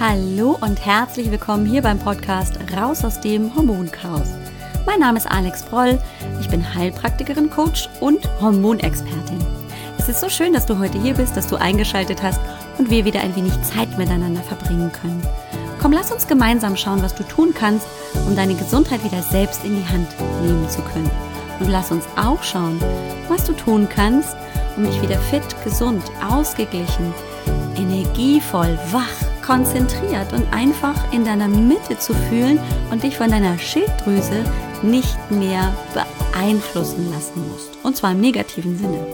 Hallo und herzlich willkommen hier beim Podcast Raus aus dem Hormonchaos. Mein Name ist Alex Broll, ich bin Heilpraktikerin, Coach und Hormonexpertin. Es ist so schön, dass du heute hier bist, dass du eingeschaltet hast und wir wieder ein wenig Zeit miteinander verbringen können. Komm, lass uns gemeinsam schauen, was du tun kannst, um deine Gesundheit wieder selbst in die Hand nehmen zu können. Und lass uns auch schauen, was du tun kannst, um dich wieder fit, gesund, ausgeglichen, energievoll, wach konzentriert und einfach in deiner Mitte zu fühlen und dich von deiner Schilddrüse nicht mehr beeinflussen lassen musst. Und zwar im negativen Sinne.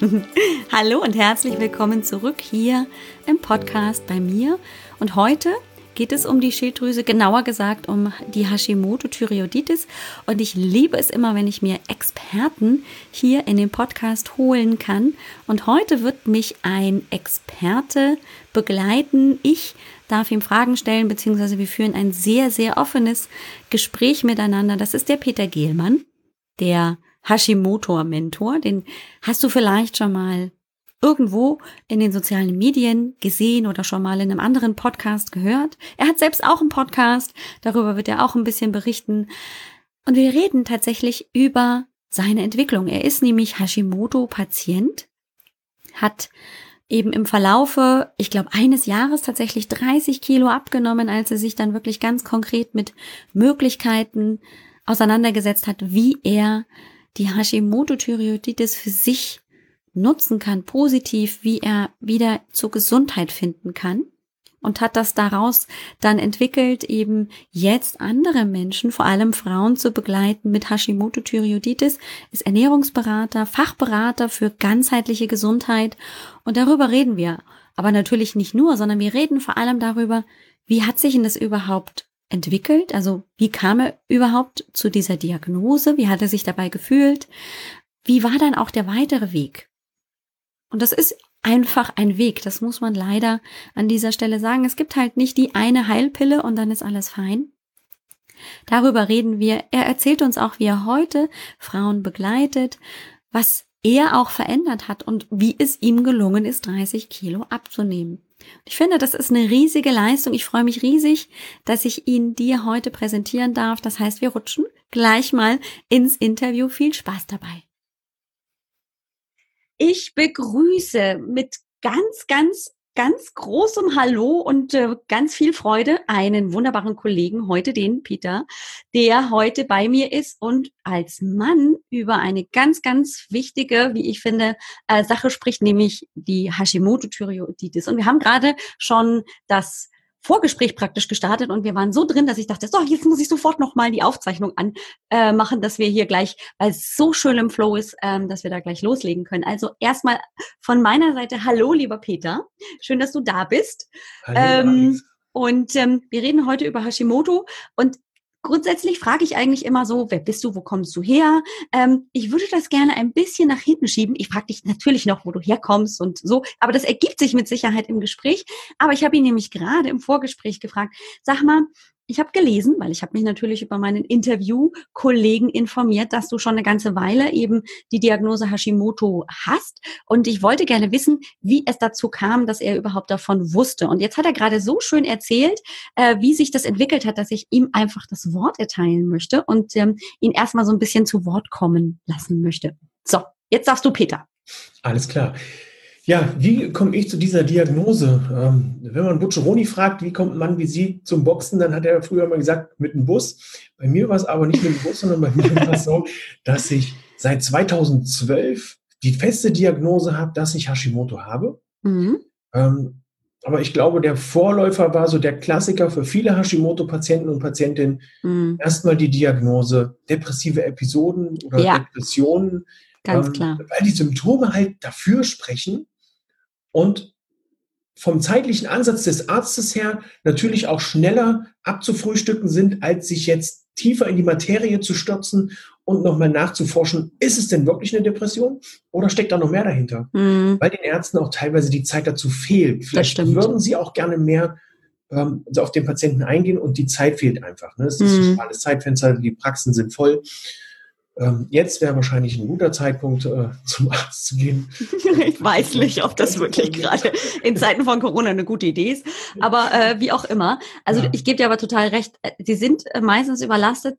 Hallo und herzlich willkommen zurück hier im Podcast bei mir. Und heute geht es um die Schilddrüse, genauer gesagt um die Hashimoto-Thyreoiditis. Und ich liebe es immer, wenn ich mir Experten hier in den Podcast holen kann. Und heute wird mich ein Experte begleiten. Ich darf ihm Fragen stellen, beziehungsweise wir führen ein sehr, sehr offenes Gespräch miteinander. Das ist der Peter Gehlmann, der Hashimoto-Mentor. Den hast du vielleicht schon mal irgendwo in den sozialen Medien gesehen oder schon mal in einem anderen Podcast gehört. Er hat selbst auch einen Podcast, darüber wird er auch ein bisschen berichten. Und wir reden tatsächlich über seine Entwicklung. Er ist nämlich Hashimoto-Patient, hat eben im Verlaufe, ich glaube, eines Jahres tatsächlich 30 Kilo abgenommen, als er sich dann wirklich ganz konkret mit Möglichkeiten auseinandergesetzt hat, wie er die Hashimoto-Thyreoiditis für sich nutzen kann, positiv, wie er wieder zur Gesundheit finden kann und hat das daraus dann entwickelt, eben jetzt andere Menschen, vor allem Frauen zu begleiten mit Hashimoto-Thyreoiditis, ist Ernährungsberater, Fachberater für ganzheitliche Gesundheit und darüber reden wir. Aber natürlich nicht nur, sondern wir reden vor allem darüber, wie hat sich denn das überhaupt entwickelt? Also wie kam er überhaupt zu dieser Diagnose? Wie hat er sich dabei gefühlt? Wie war dann auch der weitere Weg? Und das ist einfach ein Weg. Das muss man leider an dieser Stelle sagen. Es gibt halt nicht die eine Heilpille und dann ist alles fein. Darüber reden wir. Er erzählt uns auch, wie er heute Frauen begleitet, was er auch verändert hat und wie es ihm gelungen ist, 30 Kilo abzunehmen. Ich finde, das ist eine riesige Leistung. Ich freue mich riesig, dass ich ihn dir heute präsentieren darf. Das heißt, wir rutschen gleich mal ins Interview. Viel Spaß dabei. Ich begrüße mit ganz, ganz, ganz großem Hallo und äh, ganz viel Freude einen wunderbaren Kollegen heute, den Peter, der heute bei mir ist und als Mann über eine ganz, ganz wichtige, wie ich finde, äh, Sache spricht, nämlich die Hashimoto-Thyreoiditis. Und wir haben gerade schon das Vorgespräch praktisch gestartet und wir waren so drin, dass ich dachte, so, jetzt muss ich sofort nochmal die Aufzeichnung anmachen, äh, dass wir hier gleich, weil es so schön im Flow ist, ähm, dass wir da gleich loslegen können. Also erstmal von meiner Seite, hallo, lieber Peter. Schön, dass du da bist. Hallo, ähm, und ähm, wir reden heute über Hashimoto und Grundsätzlich frage ich eigentlich immer so, wer bist du, wo kommst du her? Ähm, ich würde das gerne ein bisschen nach hinten schieben. Ich frage dich natürlich noch, wo du herkommst und so, aber das ergibt sich mit Sicherheit im Gespräch. Aber ich habe ihn nämlich gerade im Vorgespräch gefragt, sag mal, ich habe gelesen, weil ich habe mich natürlich über meinen Interviewkollegen informiert, dass du schon eine ganze Weile eben die Diagnose Hashimoto hast. Und ich wollte gerne wissen, wie es dazu kam, dass er überhaupt davon wusste. Und jetzt hat er gerade so schön erzählt, äh, wie sich das entwickelt hat, dass ich ihm einfach das Wort erteilen möchte und ähm, ihn erstmal so ein bisschen zu Wort kommen lassen möchte. So, jetzt darfst du, Peter. Alles klar. Ja, wie komme ich zu dieser Diagnose? Ähm, wenn man Butcheroni fragt, wie kommt man wie Sie zum Boxen, dann hat er früher mal gesagt, mit dem Bus. Bei mir war es aber nicht mit dem Bus, sondern bei mir war es so, dass ich seit 2012 die feste Diagnose habe, dass ich Hashimoto habe. Mhm. Ähm, aber ich glaube, der Vorläufer war so der Klassiker für viele Hashimoto-Patienten und Patientinnen. Mhm. Erstmal die Diagnose depressive Episoden oder ja. Depressionen. Ganz ähm, klar. Weil die Symptome halt dafür sprechen, und vom zeitlichen Ansatz des Arztes her natürlich auch schneller abzufrühstücken sind, als sich jetzt tiefer in die Materie zu stürzen und nochmal nachzuforschen, ist es denn wirklich eine Depression oder steckt da noch mehr dahinter? Mhm. Weil den Ärzten auch teilweise die Zeit dazu fehlt. Vielleicht würden sie auch gerne mehr ähm, auf den Patienten eingehen und die Zeit fehlt einfach. Ne? Es ist mhm. ein schmales Zeitfenster, die Praxen sind voll. Ähm, jetzt wäre wahrscheinlich ein guter Zeitpunkt, äh, zum Arzt zu gehen. ich weiß nicht, ob das wirklich gerade in Zeiten von Corona eine gute Idee ist. Aber äh, wie auch immer. Also ja. ich gebe dir aber total recht. Sie sind äh, meistens überlastet.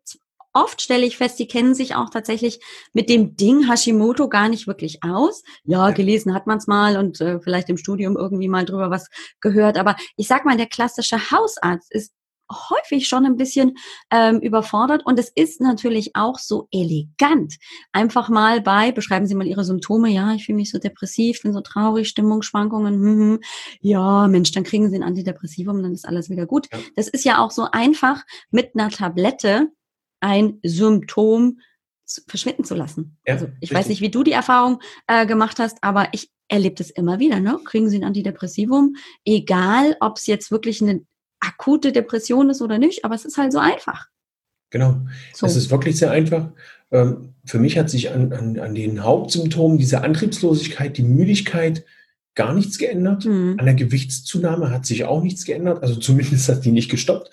Oft stelle ich fest, sie kennen sich auch tatsächlich mit dem Ding Hashimoto gar nicht wirklich aus. Ja, gelesen hat man es mal und äh, vielleicht im Studium irgendwie mal drüber was gehört. Aber ich sag mal, der klassische Hausarzt ist häufig schon ein bisschen ähm, überfordert. Und es ist natürlich auch so elegant. Einfach mal bei, beschreiben Sie mal Ihre Symptome. Ja, ich fühle mich so depressiv, bin so traurig, Stimmungsschwankungen. Hm, hm. Ja, Mensch, dann kriegen Sie ein Antidepressivum, dann ist alles wieder gut. Das ist ja auch so einfach mit einer Tablette ein Symptom verschwinden zu lassen. Ja, also ich richtig. weiß nicht, wie du die Erfahrung äh, gemacht hast, aber ich erlebe das immer wieder. Ne? Kriegen Sie ein Antidepressivum, egal ob es jetzt wirklich eine akute Depression ist oder nicht, aber es ist halt so einfach. Genau, so. es ist wirklich sehr einfach. Ähm, für mich hat sich an, an, an den Hauptsymptomen diese Antriebslosigkeit, die Müdigkeit, gar nichts geändert. Mhm. An der Gewichtszunahme hat sich auch nichts geändert. Also zumindest hat die nicht gestoppt,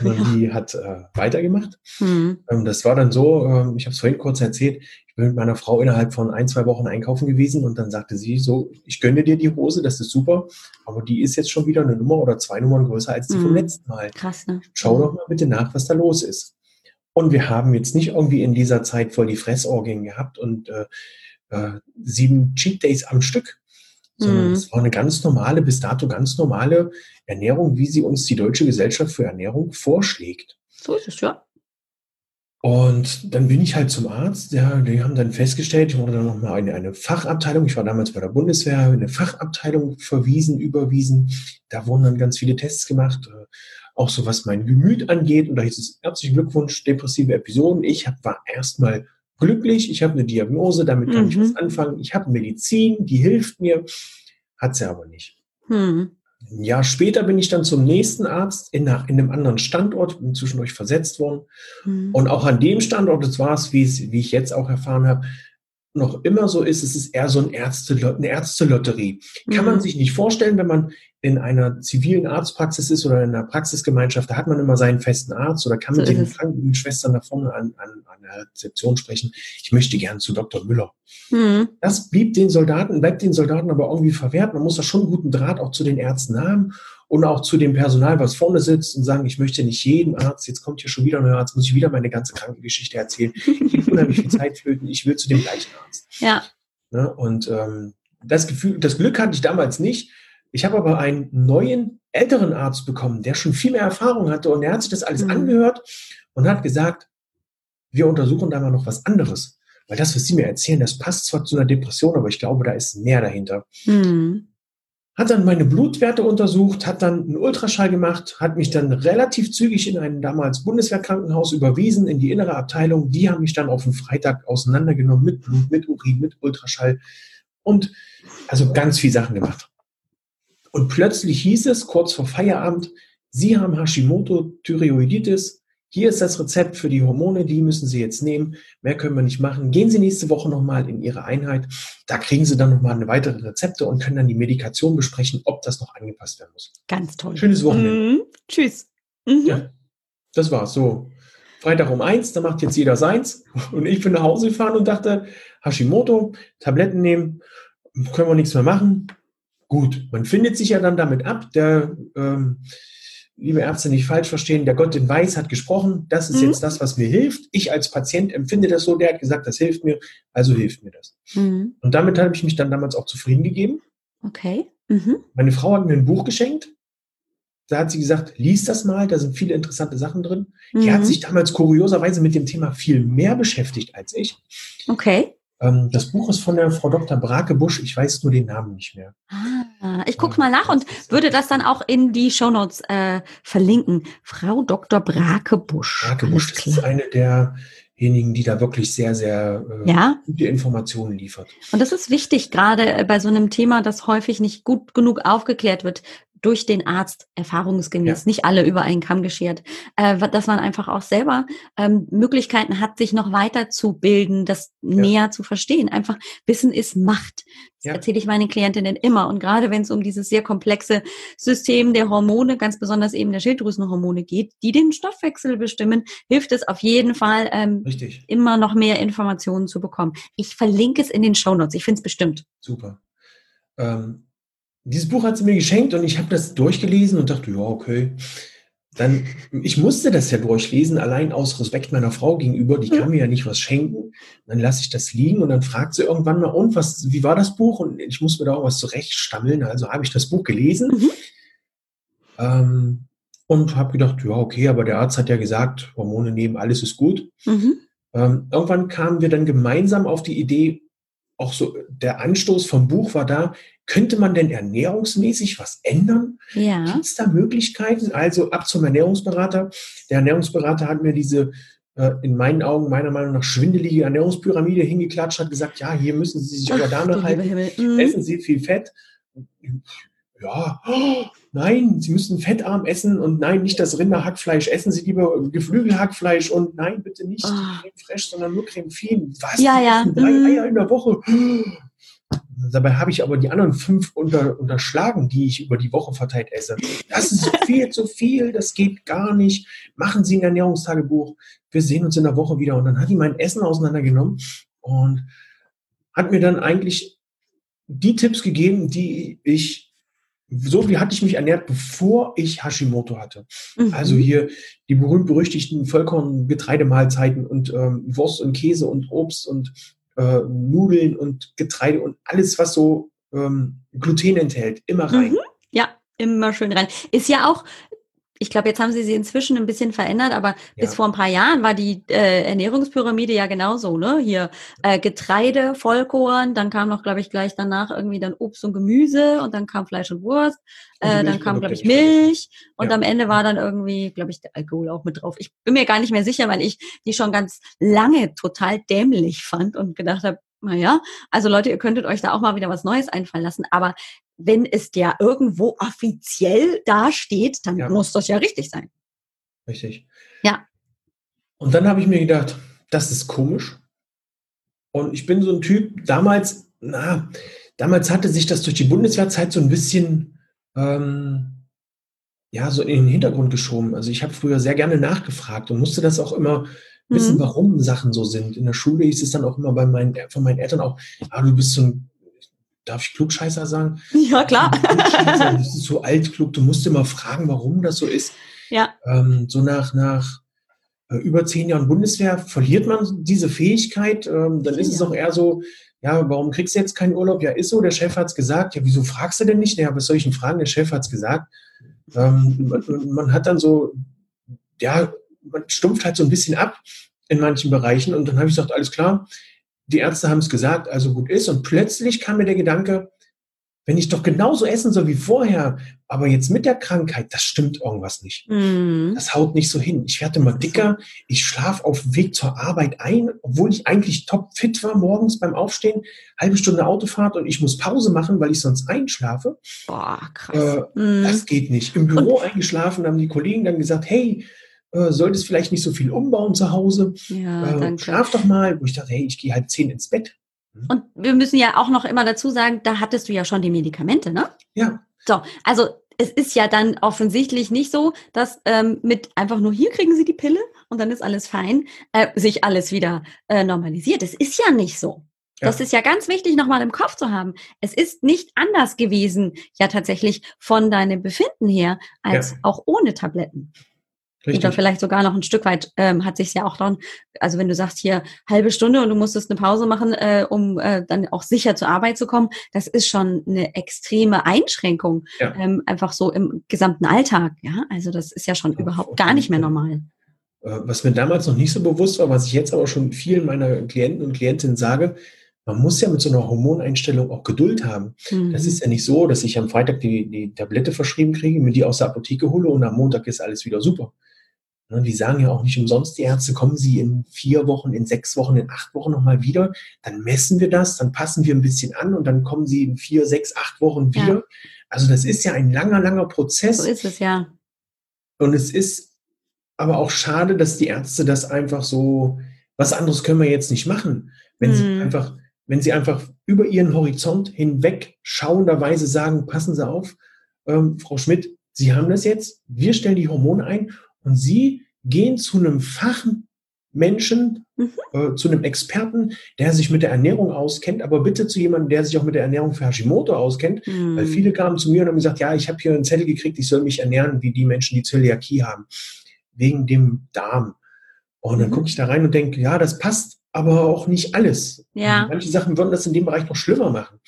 sondern ja. die hat äh, weitergemacht. Mhm. Ähm, das war dann so, ähm, ich habe es vorhin kurz erzählt, ich bin mit meiner Frau innerhalb von ein, zwei Wochen einkaufen gewesen und dann sagte sie so, ich gönne dir die Hose, das ist super, aber die ist jetzt schon wieder eine Nummer oder zwei Nummern größer als die mhm. vom letzten Mal. Krass, ne? Schau doch mal bitte nach, was da los ist. Und wir haben jetzt nicht irgendwie in dieser Zeit voll die Fressorgien gehabt und äh, äh, sieben Cheat Days am Stück, sondern mhm. es war eine ganz normale, bis dato ganz normale Ernährung, wie sie uns die Deutsche Gesellschaft für Ernährung vorschlägt. So ist es, ja. Und dann bin ich halt zum Arzt. Ja, die haben dann festgestellt, ich wurde dann nochmal in eine Fachabteilung, ich war damals bei der Bundeswehr, eine Fachabteilung verwiesen, überwiesen. Da wurden dann ganz viele Tests gemacht, äh, auch so was mein Gemüt angeht. Und da hieß es, herzlichen Glückwunsch, depressive Episoden. Ich war erstmal glücklich, ich habe eine Diagnose, damit kann mhm. ich was anfangen. Ich habe Medizin, die hilft mir, hat sie aber nicht. Mhm. Ein Jahr später bin ich dann zum nächsten Arzt in, in einem anderen Standort, bin zwischendurch versetzt worden. Mhm. Und auch an dem Standort, das war es, wie ich jetzt auch erfahren habe, noch immer so ist, es ist eher so ein Ärzte, eine Ärztelotterie. Kann mhm. man sich nicht vorstellen, wenn man in einer zivilen Arztpraxis ist oder in einer Praxisgemeinschaft, da hat man immer seinen festen Arzt oder kann so mit den Krankenschwestern da vorne an, an, an der Rezeption sprechen. Ich möchte gern zu Dr. Müller. Mhm. Das blieb den Soldaten, bleibt den Soldaten aber irgendwie verwehrt. Man muss da schon einen guten Draht auch zu den Ärzten haben und auch zu dem Personal, was vorne sitzt und sagen, ich möchte nicht jeden Arzt, jetzt kommt hier schon wieder ein neuer Arzt, muss ich wieder meine ganze Krankengeschichte erzählen. Ich will unheimlich viel Zeit flöten, ich will zu dem gleichen Arzt. Ja. Ne? Und ähm, das Gefühl, das Glück hatte ich damals nicht, ich habe aber einen neuen, älteren Arzt bekommen, der schon viel mehr Erfahrung hatte und er hat sich das alles mhm. angehört und hat gesagt, wir untersuchen da mal noch was anderes. Weil das, was Sie mir erzählen, das passt zwar zu einer Depression, aber ich glaube, da ist mehr dahinter. Mhm. Hat dann meine Blutwerte untersucht, hat dann einen Ultraschall gemacht, hat mich dann relativ zügig in ein damals Bundeswehrkrankenhaus überwiesen, in die innere Abteilung. Die haben mich dann auf den Freitag auseinandergenommen mit Blut, mit Urin, mit Ultraschall und also ganz viel Sachen gemacht. Und plötzlich hieß es kurz vor Feierabend, Sie haben Hashimoto-Thyreoiditis. Hier ist das Rezept für die Hormone, die müssen Sie jetzt nehmen. Mehr können wir nicht machen. Gehen Sie nächste Woche nochmal in Ihre Einheit. Da kriegen Sie dann nochmal eine weitere Rezepte und können dann die Medikation besprechen, ob das noch angepasst werden muss. Ganz toll. Schönes Wochenende. Mhm. Tschüss. Mhm. Ja, das war's. So, Freitag um eins, da macht jetzt jeder seins. Und ich bin nach Hause gefahren und dachte, Hashimoto, Tabletten nehmen, können wir nichts mehr machen. Gut, man findet sich ja dann damit ab. Der, ähm, liebe Ärzte, nicht falsch verstehen, der Gott in Weiß hat gesprochen, das ist mhm. jetzt das, was mir hilft. Ich als Patient empfinde das so, der hat gesagt, das hilft mir, also hilft mir das. Mhm. Und damit habe ich mich dann damals auch zufrieden gegeben. Okay. Mhm. Meine Frau hat mir ein Buch geschenkt. Da hat sie gesagt, lies das mal, da sind viele interessante Sachen drin. Die hat mhm. sich damals kurioserweise mit dem Thema viel mehr beschäftigt als ich. Okay. Ähm, das Buch ist von der Frau Dr. Brake Busch. Ich weiß nur den Namen nicht mehr. Ah, ich gucke mal nach und würde das dann auch in die Shownotes äh, verlinken. Frau Dr. Brake Busch. Brake Busch ist eine derjenigen, die da wirklich sehr, sehr äh, ja? gute Informationen liefert. Und das ist wichtig, gerade bei so einem Thema, das häufig nicht gut genug aufgeklärt wird durch den Arzt erfahrungsgemäß, ja. nicht alle über einen Kamm geschert, äh, dass man einfach auch selber ähm, Möglichkeiten hat, sich noch weiterzubilden, das ja. näher zu verstehen. Einfach Wissen ist Macht. Das ja. erzähle ich meinen Klientinnen immer. Und gerade wenn es um dieses sehr komplexe System der Hormone, ganz besonders eben der Schilddrüsenhormone geht, die den Stoffwechsel bestimmen, hilft es auf jeden Fall, ähm, immer noch mehr Informationen zu bekommen. Ich verlinke es in den Show Notes. Ich finde es bestimmt. Super. Ähm, dieses Buch hat sie mir geschenkt und ich habe das durchgelesen und dachte, ja, okay. Dann, ich musste das ja durchlesen, allein aus Respekt meiner Frau gegenüber, die kann mir ja nicht was schenken. Dann lasse ich das liegen und dann fragt sie irgendwann mal, und was, wie war das Buch? Und ich muss mir da auch was zurechtstammeln. Also habe ich das Buch gelesen mhm. ähm, und habe gedacht, ja, okay, aber der Arzt hat ja gesagt, Hormone nehmen, alles ist gut. Mhm. Ähm, irgendwann kamen wir dann gemeinsam auf die Idee, auch so der Anstoß vom Buch war da, könnte man denn ernährungsmäßig was ändern? Ja. Gibt es da Möglichkeiten? Also ab zum Ernährungsberater. Der Ernährungsberater hat mir diese äh, in meinen Augen, meiner Meinung nach, schwindelige Ernährungspyramide hingeklatscht, hat gesagt, ja, hier müssen Sie sich aber danach halten. Mhm. Essen Sie viel Fett. Ja, oh, nein, Sie müssen fettarm essen und nein, nicht das Rinderhackfleisch. Essen Sie lieber Geflügelhackfleisch und nein, bitte nicht oh. Creme Fraiche, sondern nur Creme Fien. Was? Ja, ja. Drei mhm. Eier in der Woche. Dabei habe ich aber die anderen fünf unter, unterschlagen, die ich über die Woche verteilt esse. Das ist viel zu viel, das geht gar nicht. Machen Sie ein Ernährungstagebuch. Wir sehen uns in der Woche wieder. Und dann hat die mein Essen auseinandergenommen und hat mir dann eigentlich die Tipps gegeben, die ich, so wie hatte ich mich ernährt, bevor ich Hashimoto hatte. Mhm. Also hier die berühmt-berüchtigten Vollkorn-Getreidemahlzeiten und ähm, Wurst und Käse und Obst und äh, Nudeln und Getreide und alles, was so ähm, Gluten enthält, immer rein. Mhm. Ja, immer schön rein. Ist ja auch ich glaube, jetzt haben sie sie inzwischen ein bisschen verändert, aber ja. bis vor ein paar Jahren war die äh, Ernährungspyramide ja genauso, ne? Hier äh, Getreide, Vollkorn, dann kam noch, glaube ich, gleich danach irgendwie dann Obst und Gemüse und dann kam Fleisch und Wurst, äh, und dann kam, glaube ich, Milch und ja. am Ende war dann irgendwie, glaube ich, der Alkohol auch mit drauf. Ich bin mir gar nicht mehr sicher, weil ich die schon ganz lange total dämlich fand und gedacht habe, naja, also Leute, ihr könntet euch da auch mal wieder was Neues einfallen lassen. Aber wenn es ja irgendwo offiziell dasteht, dann ja. muss das ja richtig sein. Richtig. Ja. Und dann habe ich mir gedacht, das ist komisch. Und ich bin so ein Typ, damals, na, damals hatte sich das durch die Bundeswehrzeit so ein bisschen, ähm, ja, so in den Hintergrund geschoben. Also ich habe früher sehr gerne nachgefragt und musste das auch immer wissen, mhm. warum Sachen so sind. In der Schule hieß es dann auch immer bei meinen, von meinen Eltern auch, ah, du bist so ein darf ich Klugscheißer sagen? Ja, klar. Das ist so altklug, du musst immer fragen, warum das so ist. Ja. Ähm, so nach, nach äh, über zehn Jahren Bundeswehr verliert man diese Fähigkeit. Ähm, dann ist ja. es auch eher so, ja, warum kriegst du jetzt keinen Urlaub? Ja, ist so, der Chef hat es gesagt. Ja, wieso fragst du denn nicht? Ja, was soll ich denn fragen? Der Chef hat es gesagt. Ähm, man, man hat dann so, ja, man stumpft halt so ein bisschen ab in manchen Bereichen. Und dann habe ich gesagt, alles klar, die Ärzte haben es gesagt, also gut ist. Und plötzlich kam mir der Gedanke, wenn ich doch genauso essen soll wie vorher, aber jetzt mit der Krankheit, das stimmt irgendwas nicht. Mm. Das haut nicht so hin. Ich werde immer dicker, ich schlafe auf dem Weg zur Arbeit ein, obwohl ich eigentlich top fit war morgens beim Aufstehen, halbe Stunde Autofahrt und ich muss Pause machen, weil ich sonst einschlafe. Boah, krass. Äh, mm. Das geht nicht. Im Büro und eingeschlafen, haben die Kollegen dann gesagt, hey, äh, solltest vielleicht nicht so viel umbauen zu Hause. Ja, äh, schlaf doch mal. Wo ich dachte, hey, ich gehe halb zehn ins Bett. Hm? Und wir müssen ja auch noch immer dazu sagen, da hattest du ja schon die Medikamente, ne? Ja. So, also es ist ja dann offensichtlich nicht so, dass ähm, mit einfach nur hier kriegen sie die Pille und dann ist alles fein, äh, sich alles wieder äh, normalisiert. Es ist ja nicht so. Ja. Das ist ja ganz wichtig, nochmal im Kopf zu haben. Es ist nicht anders gewesen, ja tatsächlich von deinem Befinden her, als ja. auch ohne Tabletten. Richtig. Oder vielleicht sogar noch ein Stück weit ähm, hat sich ja auch dann, also wenn du sagst hier halbe Stunde und du musstest eine Pause machen, äh, um äh, dann auch sicher zur Arbeit zu kommen, das ist schon eine extreme Einschränkung, ja. ähm, einfach so im gesamten Alltag. Ja, also das ist ja schon ja, überhaupt gar nicht mehr normal. Äh, was mir damals noch nicht so bewusst war, was ich jetzt aber schon vielen meiner Klienten und Klientinnen sage, man muss ja mit so einer Hormoneinstellung auch Geduld haben. Mhm. Das ist ja nicht so, dass ich am Freitag die, die Tablette verschrieben kriege, mir die aus der Apotheke hole und am Montag ist alles wieder super. Ne, die sagen ja auch nicht umsonst, die Ärzte, kommen Sie in vier Wochen, in sechs Wochen, in acht Wochen nochmal wieder. Dann messen wir das, dann passen wir ein bisschen an und dann kommen Sie in vier, sechs, acht Wochen wieder. Ja. Also das ist ja ein langer, langer Prozess. So ist es ja. Und es ist aber auch schade, dass die Ärzte das einfach so, was anderes können wir jetzt nicht machen. Wenn hm. sie einfach, wenn sie einfach über ihren Horizont hinweg schauenderweise sagen, passen Sie auf, ähm, Frau Schmidt, Sie haben das jetzt, wir stellen die Hormone ein und Sie gehen zu einem Fachmenschen, mhm. äh, zu einem Experten, der sich mit der Ernährung auskennt, aber bitte zu jemandem, der sich auch mit der Ernährung für Hashimoto auskennt, mhm. weil viele kamen zu mir und haben gesagt, ja, ich habe hier einen Zettel gekriegt, ich soll mich ernähren wie die Menschen, die Zöliakie haben, wegen dem Darm. Und dann mhm. gucke ich da rein und denke, ja, das passt, aber auch nicht alles. Ja. Manche Sachen würden das in dem Bereich noch schlimmer machen.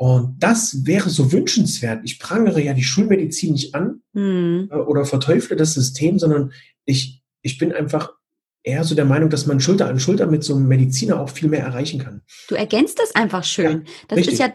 Und das wäre so wünschenswert. Ich prangere ja die Schulmedizin nicht an mhm. oder verteufle das System, sondern ich, ich bin einfach eher so der Meinung, dass man Schulter an Schulter mit so einem Mediziner auch viel mehr erreichen kann. Du ergänzt das einfach schön. Ja, das richtig. ist ja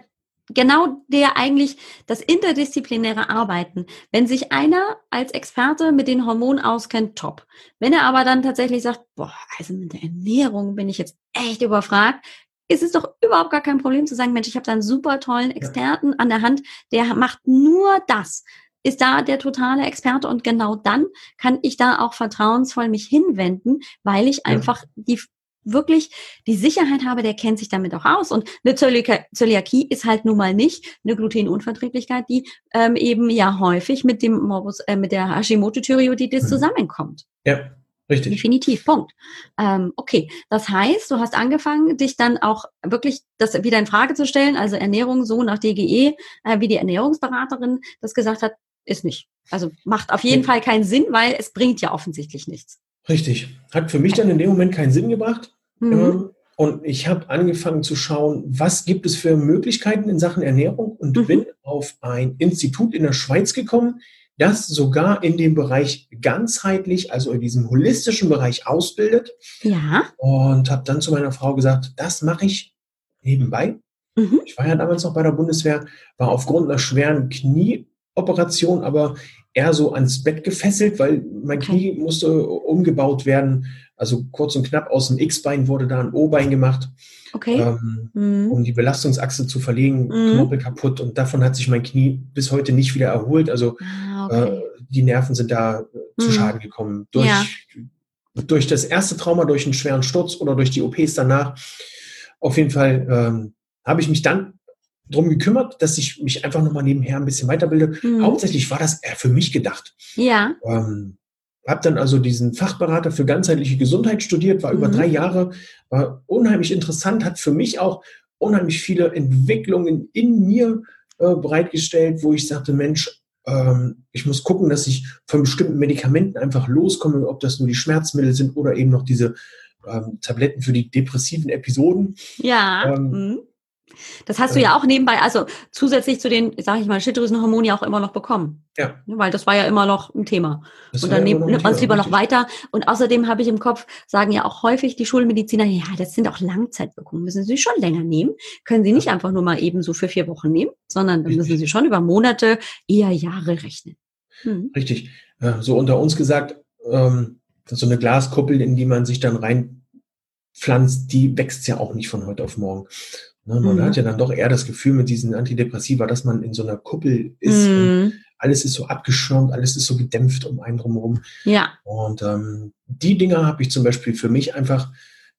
genau der eigentlich das interdisziplinäre Arbeiten. Wenn sich einer als Experte mit den Hormonen auskennt, top. Wenn er aber dann tatsächlich sagt, boah, also mit der Ernährung bin ich jetzt echt überfragt, ist es doch überhaupt gar kein Problem zu sagen, Mensch, ich habe da einen super tollen Experten ja. an der Hand, der macht nur das, ist da der totale Experte und genau dann kann ich da auch vertrauensvoll mich hinwenden, weil ich ja. einfach die wirklich die Sicherheit habe, der kennt sich damit auch aus. Und eine Zöliakie ist halt nun mal nicht eine Glutenunverträglichkeit, die ähm, eben ja häufig mit dem Morbus, äh, mit der Hashimoto-Thyreoiditis mhm. zusammenkommt. Ja. Richtig. Definitiv, Punkt. Ähm, okay, das heißt, du hast angefangen, dich dann auch wirklich das wieder in Frage zu stellen, also Ernährung so nach DGE, äh, wie die Ernährungsberaterin das gesagt hat, ist nicht. Also macht auf jeden ja. Fall keinen Sinn, weil es bringt ja offensichtlich nichts. Richtig. Hat für mich dann in dem Moment keinen Sinn gebracht. Mhm. Ähm, und ich habe angefangen zu schauen, was gibt es für Möglichkeiten in Sachen Ernährung und mhm. bin auf ein Institut in der Schweiz gekommen, das sogar in dem Bereich ganzheitlich, also in diesem holistischen Bereich ausbildet. Ja. Und habe dann zu meiner Frau gesagt, das mache ich nebenbei. Mhm. Ich war ja damals noch bei der Bundeswehr, war aufgrund einer schweren Knieoperation aber eher so ans Bett gefesselt, weil mein Knie musste umgebaut werden. Also kurz und knapp aus dem X-Bein wurde da ein O-Bein gemacht okay. ähm, mhm. um die Belastungsachse zu verlegen, mhm. Knorpel kaputt und davon hat sich mein Knie bis heute nicht wieder erholt. Also ah, okay. äh, die Nerven sind da äh, zu mhm. Schaden gekommen. Durch, ja. durch das erste Trauma, durch einen schweren Sturz oder durch die OPs danach. Auf jeden Fall ähm, habe ich mich dann darum gekümmert, dass ich mich einfach nochmal nebenher ein bisschen weiterbilde. Mhm. Hauptsächlich war das eher für mich gedacht. Ja. Ähm, habe dann also diesen Fachberater für ganzheitliche Gesundheit studiert, war mhm. über drei Jahre, war unheimlich interessant, hat für mich auch unheimlich viele Entwicklungen in mir äh, bereitgestellt, wo ich sagte, Mensch, ähm, ich muss gucken, dass ich von bestimmten Medikamenten einfach loskomme, ob das nur die Schmerzmittel sind oder eben noch diese ähm, Tabletten für die depressiven Episoden. Ja. Ähm, mhm. Das hast du ja auch nebenbei, also zusätzlich zu den, sage ich mal, Schilddrüsenhormonen ja auch immer noch bekommen. Ja. Weil das war ja immer noch ein Thema. Das und dann nimmt man es lieber noch weiter. Und außerdem habe ich im Kopf, sagen ja auch häufig die Schulmediziner, ja, das sind auch Langzeitwirkungen, müssen sie schon länger nehmen. Können sie nicht einfach nur mal eben so für vier Wochen nehmen, sondern dann müssen sie schon über Monate, eher Jahre rechnen. Hm. Richtig. So unter uns gesagt, ähm, so eine Glaskuppel, in die man sich dann reinpflanzt, die wächst ja auch nicht von heute auf morgen, Ne, man mhm. hat ja dann doch eher das Gefühl mit diesen Antidepressiva, dass man in so einer Kuppel ist. Mhm. alles ist so abgeschirmt, alles ist so gedämpft um einen drumherum. Ja. Und ähm, die Dinger habe ich zum Beispiel für mich einfach,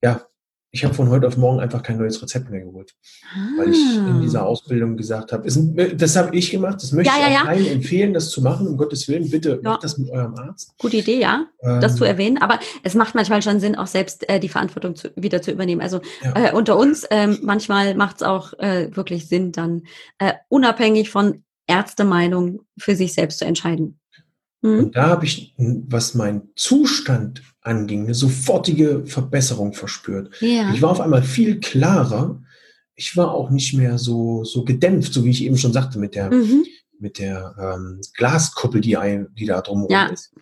ja, ich habe von heute auf morgen einfach kein neues Rezept mehr geholt. Ah. Weil ich in dieser ah. Ausbildung gesagt habe, das habe ich gemacht, das möchte ja, ich ja, allen empfehlen, das zu machen, um Gottes Willen, bitte macht das mit eurem Arzt. Gute Idee, ja, ähm, das zu erwähnen, aber es macht manchmal schon Sinn, auch selbst äh, die Verantwortung zu, wieder zu übernehmen. Also äh, unter uns, äh, manchmal macht es auch äh, wirklich Sinn, dann äh, unabhängig von Ärztemeinung für sich selbst zu entscheiden. Mhm. Und da habe ich, was mein Zustand anging, eine sofortige Verbesserung verspürt. Ja. Ich war auf einmal viel klarer. Ich war auch nicht mehr so, so gedämpft, so wie ich eben schon sagte, mit der, mhm. mit der ähm, Glaskuppel, die, ein, die da drumherum ja. ist.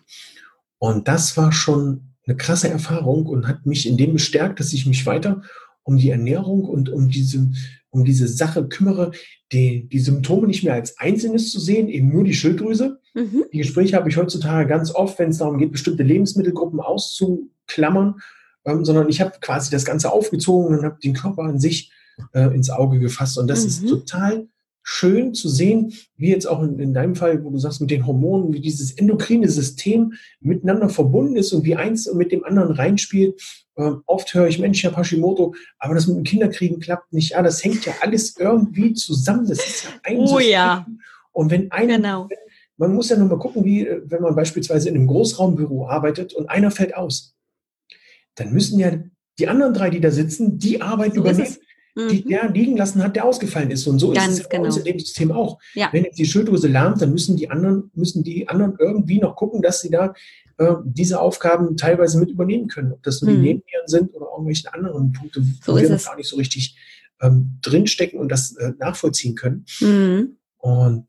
Und das war schon eine krasse Erfahrung und hat mich in dem bestärkt, dass ich mich weiter um die Ernährung und um diese, um diese Sache kümmere, die, die Symptome nicht mehr als Einzelnes zu sehen, eben nur die Schilddrüse. Mhm. Die Gespräche habe ich heutzutage ganz oft, wenn es darum geht, bestimmte Lebensmittelgruppen auszuklammern, ähm, sondern ich habe quasi das Ganze aufgezogen und habe den Körper an sich äh, ins Auge gefasst. Und das mhm. ist total schön zu sehen, wie jetzt auch in, in, deinem Fall, wo du sagst, mit den Hormonen, wie dieses endokrine System miteinander verbunden ist und wie eins mit dem anderen reinspielt. Ähm, oft höre ich, Mensch, Herr Hashimoto, aber das mit dem Kinderkriegen klappt nicht. Ja, das hängt ja alles irgendwie zusammen. Das ist ja ein Oh System. ja. Und wenn einer, genau. Man muss ja nur mal gucken, wie, wenn man beispielsweise in einem Großraumbüro arbeitet und einer fällt aus, dann müssen ja die anderen drei, die da sitzen, die Arbeit so übernehmen die mhm. der liegen lassen hat, der ausgefallen ist. Und so Ganz ist es genau. unser Lebenssystem auch. Ja. Wenn jetzt die Schilddrüse lahmt, dann müssen die anderen, müssen die anderen irgendwie noch gucken, dass sie da äh, diese Aufgaben teilweise mit übernehmen können. Ob das nur mhm. die Nebennieren sind oder irgendwelche anderen Punkte, so wo wir noch gar nicht so richtig ähm, drinstecken und das äh, nachvollziehen können. Mhm. Und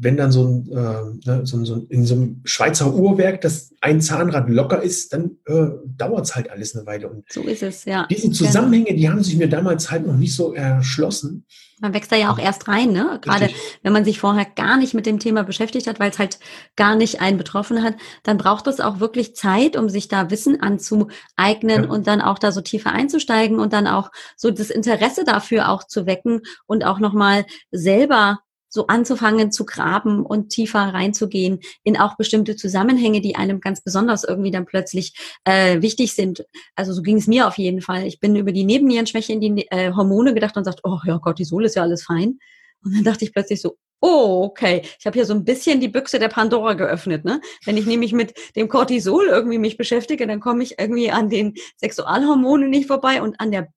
wenn dann so ein, äh, ne, so, so in so einem Schweizer Uhrwerk das ein Zahnrad locker ist, dann äh, dauert es halt alles eine Weile. Und so ist es, ja. Diese Zusammenhänge, die haben sich mir damals halt noch nicht so erschlossen. Man wächst da ja auch erst rein, ne? Gerade Richtig. wenn man sich vorher gar nicht mit dem Thema beschäftigt hat, weil es halt gar nicht einen betroffen hat, dann braucht es auch wirklich Zeit, um sich da Wissen anzueignen ja. und dann auch da so tiefer einzusteigen und dann auch so das Interesse dafür auch zu wecken und auch nochmal selber so anzufangen zu graben und tiefer reinzugehen in auch bestimmte Zusammenhänge, die einem ganz besonders irgendwie dann plötzlich äh, wichtig sind. Also so ging es mir auf jeden Fall. Ich bin über die Nebennierenschwäche in die äh, Hormone gedacht und sagte, oh ja, Cortisol ist ja alles fein. Und dann dachte ich plötzlich so, oh, okay, ich habe hier so ein bisschen die Büchse der Pandora geöffnet. Ne? Wenn ich nämlich mit dem Cortisol irgendwie mich beschäftige, dann komme ich irgendwie an den Sexualhormonen nicht vorbei und an der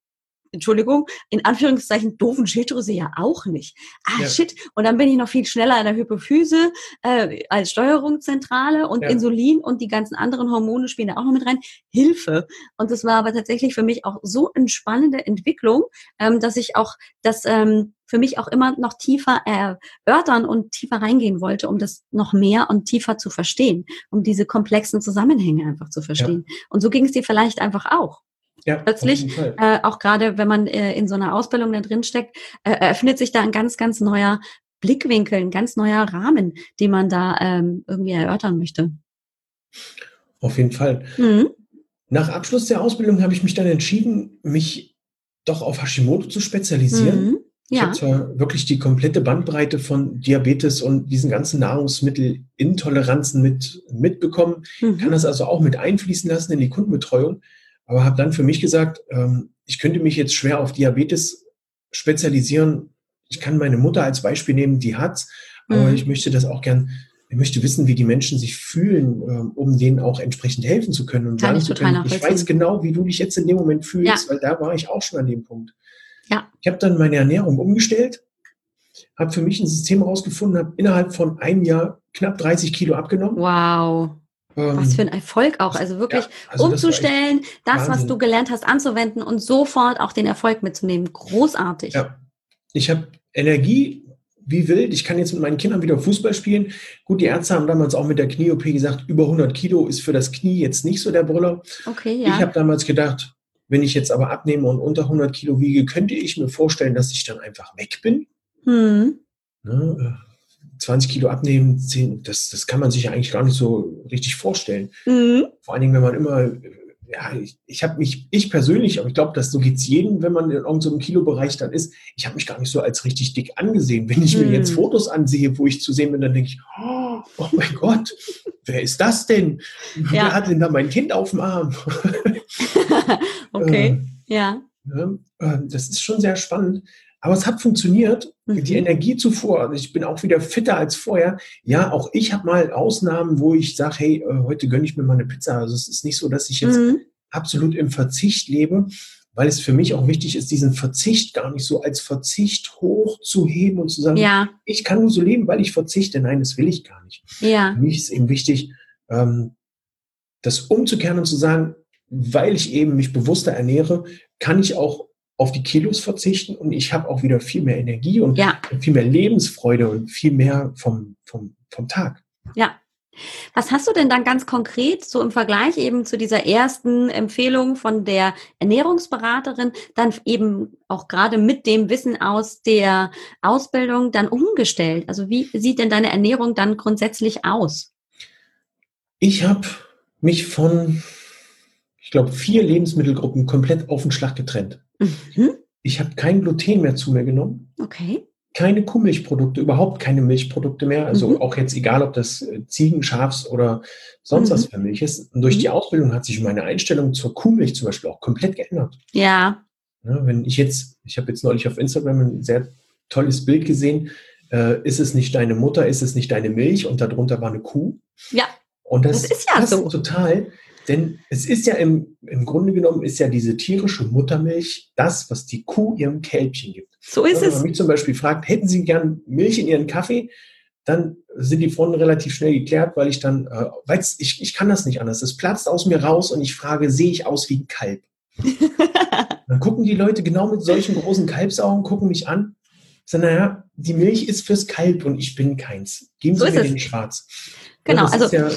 Entschuldigung, in Anführungszeichen doofen Schilddrüse ja auch nicht. Ah, ja. shit. Und dann bin ich noch viel schneller in der Hypophyse äh, als Steuerungszentrale und ja. Insulin und die ganzen anderen Hormone spielen da auch noch mit rein. Hilfe. Und das war aber tatsächlich für mich auch so eine spannende Entwicklung, ähm, dass ich auch das ähm, für mich auch immer noch tiefer erörtern und tiefer reingehen wollte, um das noch mehr und tiefer zu verstehen, um diese komplexen Zusammenhänge einfach zu verstehen. Ja. Und so ging es dir vielleicht einfach auch. Ja, Plötzlich, äh, auch gerade wenn man äh, in so einer Ausbildung da drin steckt, äh, eröffnet sich da ein ganz, ganz neuer Blickwinkel, ein ganz neuer Rahmen, den man da ähm, irgendwie erörtern möchte. Auf jeden Fall. Mhm. Nach Abschluss der Ausbildung habe ich mich dann entschieden, mich doch auf Hashimoto zu spezialisieren. Mhm. Ja. Ich habe zwar wirklich die komplette Bandbreite von Diabetes und diesen ganzen Nahrungsmittelintoleranzen mit, mitbekommen, mhm. kann das also auch mit einfließen lassen in die Kundenbetreuung aber habe dann für mich gesagt, ähm, ich könnte mich jetzt schwer auf Diabetes spezialisieren. Ich kann meine Mutter als Beispiel nehmen, die hat, aber mhm. ich möchte das auch gern, ich möchte wissen, wie die Menschen sich fühlen, ähm, um denen auch entsprechend helfen zu können und kann sagen zu können, ich weiß genau, wie du dich jetzt in dem Moment fühlst, ja. weil da war ich auch schon an dem Punkt. Ja. Ich habe dann meine Ernährung umgestellt, habe für mich ein System herausgefunden, habe innerhalb von einem Jahr knapp 30 Kilo abgenommen. Wow. Was für ein Erfolg auch. Also wirklich ja, also umzustellen, das, das, was du gelernt hast, anzuwenden und sofort auch den Erfolg mitzunehmen. Großartig. Ja. Ich habe Energie wie wild. Ich kann jetzt mit meinen Kindern wieder Fußball spielen. Gut, die Ärzte haben damals auch mit der Knie-OP gesagt, über 100 Kilo ist für das Knie jetzt nicht so der Brüller. Okay, ja. Ich habe damals gedacht, wenn ich jetzt aber abnehme und unter 100 Kilo wiege, könnte ich mir vorstellen, dass ich dann einfach weg bin. Hm. Ne? 20 Kilo abnehmen, 10, das, das kann man sich ja eigentlich gar nicht so richtig vorstellen. Mhm. Vor allen Dingen, wenn man immer, ja, ich, ich habe mich, ich persönlich, aber ich glaube, dass so geht es jedem, wenn man in irgendeinem so Kilobereich dann ist, ich habe mich gar nicht so als richtig dick angesehen. Wenn ich mhm. mir jetzt Fotos ansehe, wo ich zu sehen bin, dann denke ich, oh, oh mein Gott, wer ist das denn? Ja. Wer hat denn da mein Kind auf dem Arm? okay, äh, ja. ja. Äh, das ist schon sehr spannend. Aber es hat funktioniert. Mhm. Die Energiezufuhr, also ich bin auch wieder fitter als vorher. Ja, auch ich habe mal Ausnahmen, wo ich sage, hey, äh, heute gönne ich mir mal eine Pizza. Also es ist nicht so, dass ich jetzt mhm. absolut im Verzicht lebe, weil es für mich auch wichtig ist, diesen Verzicht gar nicht so als Verzicht hochzuheben und zu sagen, ja. ich kann nur so leben, weil ich verzichte. Nein, das will ich gar nicht. Ja. Für mich ist eben wichtig, ähm, das umzukehren und zu sagen, weil ich eben mich bewusster ernähre, kann ich auch auf die Kilos verzichten und ich habe auch wieder viel mehr Energie und ja. viel mehr Lebensfreude und viel mehr vom, vom, vom Tag. Ja, Was hast du denn dann ganz konkret so im Vergleich eben zu dieser ersten Empfehlung von der Ernährungsberaterin dann eben auch gerade mit dem Wissen aus der Ausbildung dann umgestellt? Also wie sieht denn deine Ernährung dann grundsätzlich aus? Ich habe mich von, ich glaube, vier Lebensmittelgruppen komplett auf den Schlag getrennt. Mhm. Ich habe kein Gluten mehr zu mir genommen. Okay keine Kuhmilchprodukte, überhaupt keine Milchprodukte mehr. Also mhm. auch jetzt egal, ob das äh, Ziegen, Schafs oder sonst mhm. was für Milch ist. Und durch die mhm. Ausbildung hat sich meine Einstellung zur Kuhmilch zum Beispiel auch komplett geändert. Ja. ja wenn ich jetzt, ich habe jetzt neulich auf Instagram ein sehr tolles Bild gesehen, äh, ist es nicht deine Mutter, ist es nicht deine Milch und darunter war eine Kuh. Ja. Und das, das ist ja so. total, denn es ist ja im, im Grunde genommen ist ja diese tierische Muttermilch das, was die Kuh ihrem Kälbchen gibt. So ist Wenn es. Wenn man mich zum Beispiel fragt, hätten Sie gern Milch in Ihren Kaffee, dann sind die Fronten relativ schnell geklärt, weil ich dann, äh, weiß, ich, ich kann das nicht anders. Es platzt aus mir raus und ich frage, sehe ich aus wie ein Kalb? dann gucken die Leute genau mit solchen großen Kalbsaugen, gucken mich an, sagen, naja, die Milch ist fürs Kalb und ich bin keins. Geben Sie so mir den Schwarz. Genau, also ja,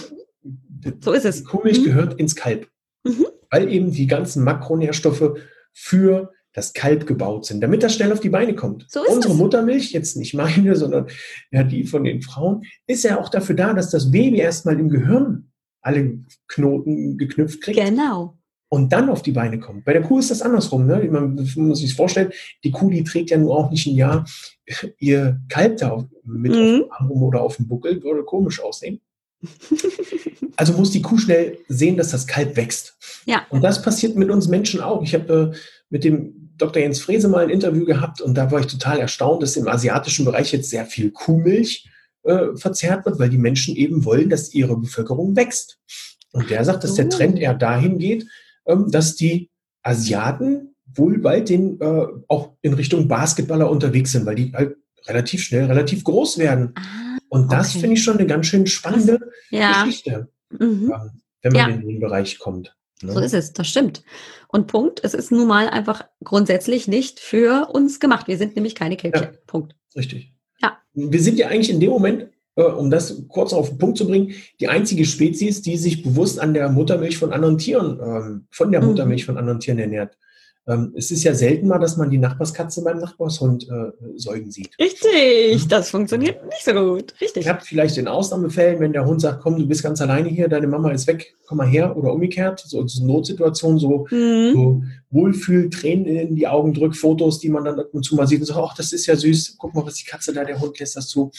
so ist es. Die Kuhmilch mhm. gehört ins Kalb, mhm. weil eben die ganzen Makronährstoffe für das Kalb gebaut sind, damit das schnell auf die Beine kommt. So Unsere es. Muttermilch, jetzt nicht meine, sondern ja die von den Frauen, ist ja auch dafür da, dass das Baby erstmal im Gehirn alle Knoten geknüpft kriegt. Genau. Und dann auf die Beine kommt. Bei der Kuh ist das andersrum. Ne? Man muss sich vorstellen, die Kuh, die trägt ja nur auch nicht ein Jahr ihr Kalb da mit mhm. auf dem Arm oder auf dem Buckel, würde komisch aussehen. Also muss die Kuh schnell sehen, dass das Kalb wächst. Ja. Und das passiert mit uns Menschen auch. Ich habe äh, mit dem Dr. Jens Frese mal ein Interview gehabt und da war ich total erstaunt, dass im asiatischen Bereich jetzt sehr viel Kuhmilch äh, verzehrt wird, weil die Menschen eben wollen, dass ihre Bevölkerung wächst. Und der sagt, dass der Trend eher dahin geht, ähm, dass die Asiaten wohl bald den, äh, auch in Richtung Basketballer unterwegs sind, weil die halt relativ schnell relativ groß werden. Ah, und das okay. finde ich schon eine ganz schön spannende ja. Geschichte, mhm. Ähm, wenn man ja. in den Bereich kommt. Ne? So ist es, das stimmt. Und Punkt, es ist nun mal einfach grundsätzlich nicht für uns gemacht. Wir sind nämlich keine Kälbchen. Ja, Punkt. Richtig. Ja. Wir sind ja eigentlich in dem Moment, äh, um das kurz auf den Punkt zu bringen, die einzige Spezies, die sich bewusst an der Muttermilch von anderen Tieren, ähm, von der mhm. Muttermilch von anderen Tieren ernährt. Ähm, es ist ja selten mal, dass man die Nachbarskatze beim Nachbarshund äh, säugen sieht. Richtig, das funktioniert nicht so gut. Richtig. Ihr habt vielleicht in Ausnahmefällen, wenn der Hund sagt, komm, du bist ganz alleine hier, deine Mama ist weg, komm mal her oder umgekehrt, so, so Notsituation, so, mhm. so Wohlfühl, Tränen in die Augen drückt, Fotos, die man dann ab und zu mal sieht und sagt, ach, das ist ja süß, guck mal, was die Katze da, der Hund lässt das zu.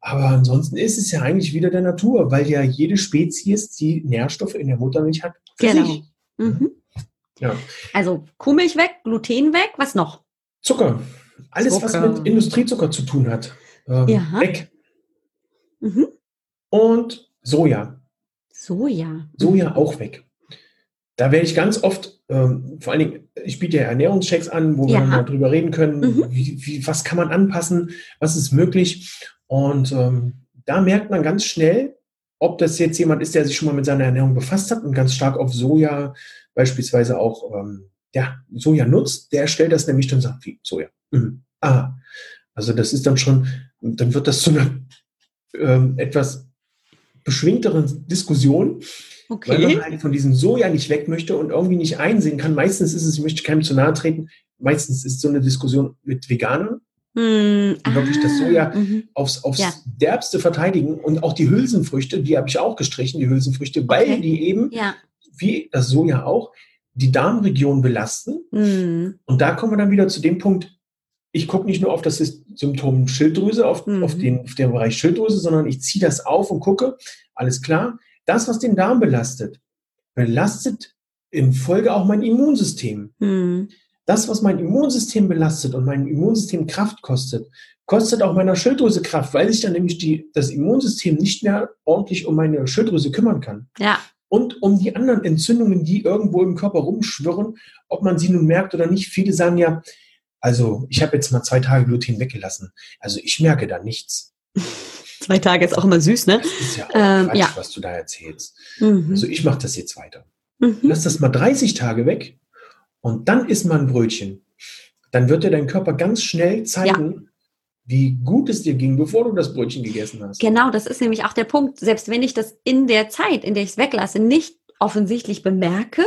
Aber ansonsten ist es ja eigentlich wieder der Natur, weil ja jede Spezies die Nährstoffe in der Muttermilch hat. genau. Mhm. Ja. Also Kuhmilch weg, Gluten weg, was noch? Zucker. Alles, Zucker. was mit Industriezucker zu tun hat. Ähm, ja. Weg. Mhm. Und Soja. Soja. Soja auch weg. Da werde ich ganz oft, ähm, vor allen Dingen, ich biete ja Ernährungschecks an, wo ja. wir mal drüber reden können, mhm. wie, wie, was kann man anpassen, was ist möglich. Und ähm, da merkt man ganz schnell, ob das jetzt jemand ist, der sich schon mal mit seiner Ernährung befasst hat und ganz stark auf Soja beispielsweise auch ähm, ja, Soja nutzt, der stellt das nämlich dann sagt, wie Soja. Mhm. Ah, also das ist dann schon, dann wird das zu einer ähm, etwas beschwingteren Diskussion, okay. weil man halt von diesem Soja nicht weg möchte und irgendwie nicht einsehen kann. Meistens ist es, ich möchte keinem zu nahe treten, meistens ist so eine Diskussion mit Veganern, hm, die wirklich das Soja mhm. aufs, aufs ja. derbste verteidigen und auch die Hülsenfrüchte, die habe ich auch gestrichen, die Hülsenfrüchte, weil okay. die eben ja wie das Soja auch, die Darmregion belasten. Mhm. Und da kommen wir dann wieder zu dem Punkt, ich gucke nicht nur auf das Symptom Schilddrüse, auf, mhm. auf, den, auf den Bereich Schilddrüse, sondern ich ziehe das auf und gucke, alles klar, das, was den Darm belastet, belastet in Folge auch mein Immunsystem. Mhm. Das, was mein Immunsystem belastet und mein Immunsystem Kraft kostet, kostet auch meiner Schilddrüse Kraft, weil sich dann nämlich die, das Immunsystem nicht mehr ordentlich um meine Schilddrüse kümmern kann. Ja und um die anderen Entzündungen, die irgendwo im Körper rumschwirren, ob man sie nun merkt oder nicht. Viele sagen ja, also ich habe jetzt mal zwei Tage Gluten weggelassen. Also ich merke da nichts. Zwei Tage ist auch immer süß, ne? Das ist ja auch ähm, Quatsch, ja. was du da erzählst. Mhm. Also ich mache das jetzt weiter. Mhm. Lass das mal 30 Tage weg und dann isst man ein Brötchen. Dann wird dir dein Körper ganz schnell zeigen, ja. Wie gut es dir ging, bevor du das Brötchen gegessen hast. Genau, das ist nämlich auch der Punkt. Selbst wenn ich das in der Zeit, in der ich es weglasse, nicht offensichtlich bemerke,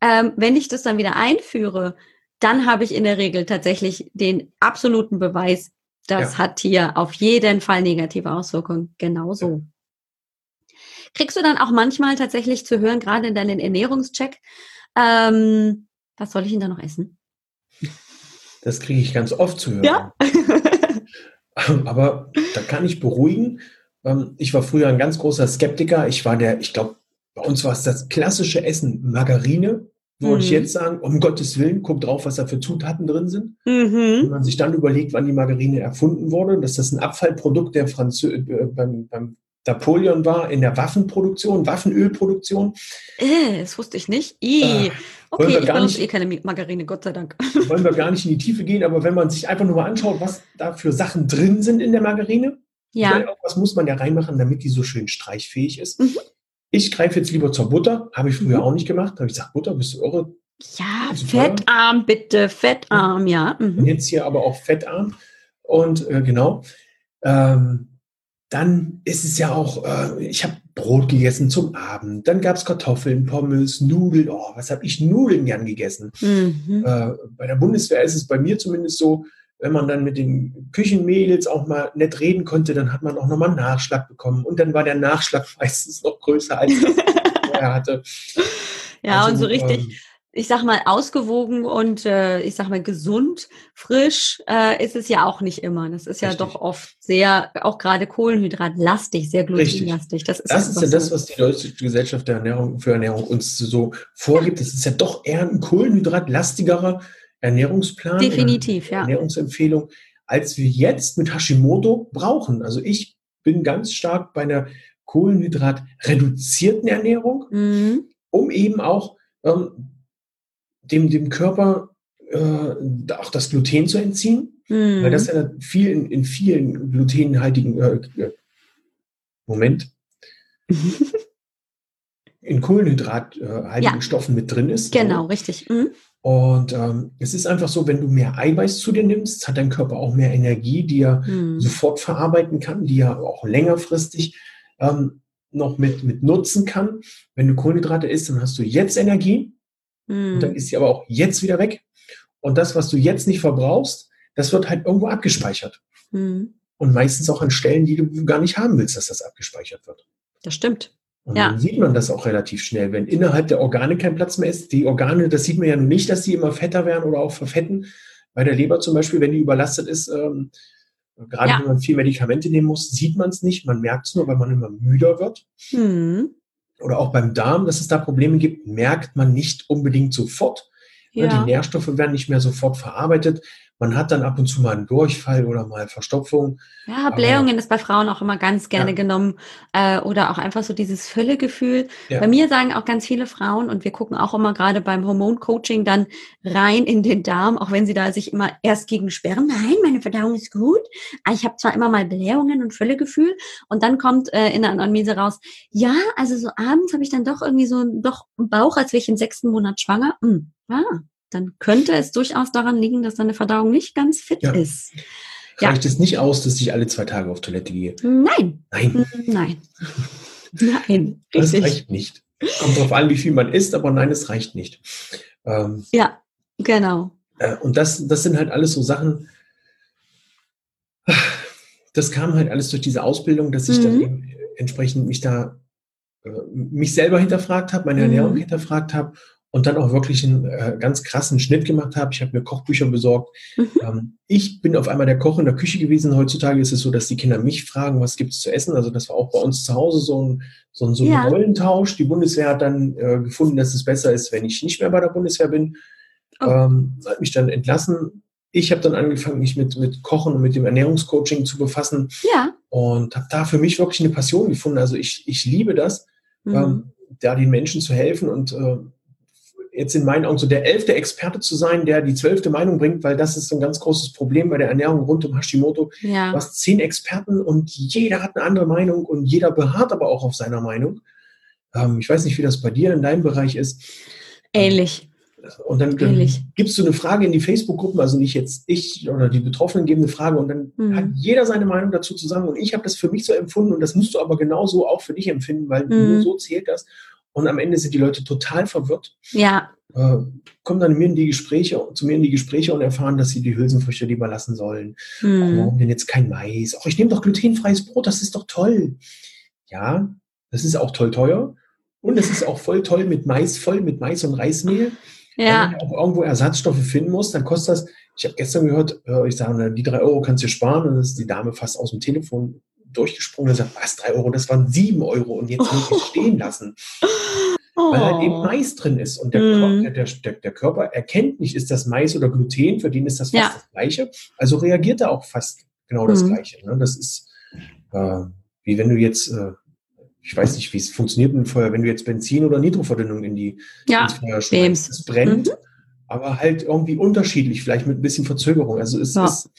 ähm, wenn ich das dann wieder einführe, dann habe ich in der Regel tatsächlich den absoluten Beweis, das ja. hat hier auf jeden Fall negative Auswirkungen. Genauso. Ja. Kriegst du dann auch manchmal tatsächlich zu hören, gerade in deinen Ernährungscheck, ähm, was soll ich denn da noch essen? Das kriege ich ganz oft zu hören. Ja. Aber da kann ich beruhigen. Ähm, ich war früher ein ganz großer Skeptiker. Ich war der, ich glaube, bei uns war es das klassische Essen Margarine. Würde mhm. ich jetzt sagen, um Gottes Willen, guck drauf, was da für Zutaten drin sind. Mhm. Wenn man sich dann überlegt, wann die Margarine erfunden wurde, dass das ein Abfallprodukt der Franzö äh, beim, beim Napoleon war in der Waffenproduktion, Waffenölproduktion. Äh, das wusste ich nicht. Äh, okay, ich benutze eh keine Margarine, Gott sei Dank. Wollen wir gar nicht in die Tiefe gehen, aber wenn man sich einfach nur mal anschaut, was da für Sachen drin sind in der Margarine, ja. was muss man da reinmachen, damit die so schön streichfähig ist. Mhm. Ich greife jetzt lieber zur Butter, habe ich früher mhm. auch nicht gemacht. Da habe ich gesagt, Butter, bist du irre? Ja, fettarm, bitte, fettarm, ja. Mhm. Jetzt hier aber auch fettarm. Und äh, genau. Ähm, dann ist es ja auch, äh, ich habe Brot gegessen zum Abend, dann gab es Kartoffeln, Pommes, Nudeln. Oh, was habe ich Nudeln gern gegessen? Mhm. Äh, bei der Bundeswehr ist es bei mir zumindest so, wenn man dann mit den Küchenmädels auch mal nett reden konnte, dann hat man auch nochmal einen Nachschlag bekommen. Und dann war der Nachschlag meistens noch größer, als das vorher hatte. Ja, also, und so richtig. Ähm, ich sag mal, ausgewogen und äh, ich sag mal gesund, frisch äh, ist es ja auch nicht immer. Das ist ja Richtig. doch oft sehr, auch gerade Kohlenhydratlastig, sehr glutenlastig. Das ist, das, ist ja das, was die Deutsche Gesellschaft der Ernährung für Ernährung uns so vorgibt. Das ist ja doch eher ein kohlenhydratlastigerer Ernährungsplan. Definitiv, ja. Ernährungsempfehlung, als wir jetzt mit Hashimoto brauchen. Also ich bin ganz stark bei einer kohlenhydratreduzierten Ernährung, mhm. um eben auch ähm, dem, dem Körper äh, auch das Gluten zu entziehen, mhm. weil das ja viel in, in vielen glutenhaltigen äh, äh Moment in kohlenhydrathaltigen äh, Stoffen mit drin ist. Genau, so. richtig. Mhm. Und ähm, es ist einfach so, wenn du mehr Eiweiß zu dir nimmst, hat dein Körper auch mehr Energie, die er mhm. sofort verarbeiten kann, die er auch längerfristig ähm, noch mit, mit nutzen kann. Wenn du Kohlenhydrate isst, dann hast du jetzt Energie Mhm. Und dann hm. ist sie aber auch jetzt wieder weg. Und das, was du jetzt nicht verbrauchst, das wird halt irgendwo abgespeichert. Mhm. Und meistens auch an Stellen, die du gar nicht haben willst, dass das abgespeichert wird. Das stimmt. Und ja. dann sieht man das auch relativ schnell, wenn innerhalb der Organe kein Platz mehr ist. Die Organe, das sieht man ja nun nicht, dass die immer fetter werden oder auch verfetten. Bei der Leber zum Beispiel, wenn die überlastet ist, ähm, gerade ja. wenn man viel Medikamente nehmen muss, sieht man es nicht. Man merkt es nur, weil man immer müder wird. Mhm oder auch beim Darm, dass es da Probleme gibt, merkt man nicht unbedingt sofort. Ja. Die Nährstoffe werden nicht mehr sofort verarbeitet. Man hat dann ab und zu mal einen Durchfall oder mal Verstopfung. Ja, Blähungen ist bei Frauen auch immer ganz gerne ja. genommen. Äh, oder auch einfach so dieses Völlegefühl. Ja. Bei mir sagen auch ganz viele Frauen, und wir gucken auch immer gerade beim Hormoncoaching dann rein in den Darm, auch wenn sie da sich immer erst gegen sperren. Nein, meine Verdauung ist gut. Ah, ich habe zwar immer mal Blähungen und Völlegefühl. Und dann kommt äh, in der Anamnese raus, ja, also so abends habe ich dann doch irgendwie so doch einen Bauch, als wäre ich im sechsten Monat schwanger. Hm, ah, dann könnte es durchaus daran liegen, dass deine Verdauung nicht ganz fit ja. ist. Reicht ja. es nicht aus, dass ich alle zwei Tage auf Toilette gehe? Nein. Nein. Nein. Nein. Das reicht nicht. Kommt darauf an, wie viel man isst, aber nein, es reicht nicht. Ähm, ja, genau. Äh, und das, das sind halt alles so Sachen, das kam halt alles durch diese Ausbildung, dass ich mhm. dann entsprechend mich da, äh, mich selber hinterfragt habe, meine mhm. Ernährung hinterfragt habe und dann auch wirklich einen äh, ganz krassen Schnitt gemacht habe. Ich habe mir Kochbücher besorgt. Mhm. Ähm, ich bin auf einmal der Koch in der Küche gewesen. Heutzutage ist es so, dass die Kinder mich fragen, was gibt es zu essen. Also das war auch bei uns zu Hause so ein, so ein, so ein ja. Rollentausch. Die Bundeswehr hat dann äh, gefunden, dass es besser ist, wenn ich nicht mehr bei der Bundeswehr bin. Oh. Ähm, hat mich dann entlassen. Ich habe dann angefangen, mich mit, mit Kochen und mit dem Ernährungscoaching zu befassen. Ja. Und habe da für mich wirklich eine Passion gefunden. Also ich, ich liebe das, mhm. ähm, da den Menschen zu helfen und äh, jetzt in meinen Augen so der elfte Experte zu sein, der die zwölfte Meinung bringt, weil das ist so ein ganz großes Problem bei der Ernährung rund um Hashimoto. Ja. Du hast zehn Experten und jeder hat eine andere Meinung und jeder beharrt aber auch auf seiner Meinung. Ähm, ich weiß nicht, wie das bei dir in deinem Bereich ist. Ähnlich. Und dann, dann gibst du eine Frage in die Facebook-Gruppen, also nicht jetzt ich oder die Betroffenen geben eine Frage und dann mhm. hat jeder seine Meinung dazu zusammen. Und ich habe das für mich so empfunden und das musst du aber genauso auch für dich empfinden, weil mhm. nur so zählt das. Und am Ende sind die Leute total verwirrt. Ja. Äh, kommen dann mir in die Gespräche, zu mir in die Gespräche und erfahren, dass sie die Hülsenfrüchte lieber lassen sollen. Mhm. Warum denn jetzt kein Mais? Ach, ich nehme doch glutenfreies Brot, das ist doch toll. Ja, das ist auch toll teuer. Und es ist auch voll toll mit Mais, voll mit Mais und Reismehl. Ja. Wenn man auch irgendwo Ersatzstoffe finden muss, dann kostet das, ich habe gestern gehört, äh, ich sage, die drei Euro kannst du sparen. Und dann ist die Dame fast aus dem Telefon durchgesprungen und sagt, was, drei Euro, das waren sieben Euro und jetzt muss ich es stehen lassen. Oh. Weil halt eben oh. Mais drin ist. Und der, mm. Körper, der, der, der, Körper erkennt nicht, ist das Mais oder Gluten, für den ist das fast ja. das Gleiche. Also reagiert er auch fast genau das mm. Gleiche. Ne? Das ist äh, wie wenn du jetzt äh, ich weiß nicht, wie es funktioniert mit dem Feuer, wenn du jetzt Benzin oder Nitroverdünnung in die ja, ins Feuer schmeißt. Es brennt, mhm. aber halt irgendwie unterschiedlich, vielleicht mit ein bisschen Verzögerung. Also es ja. ist,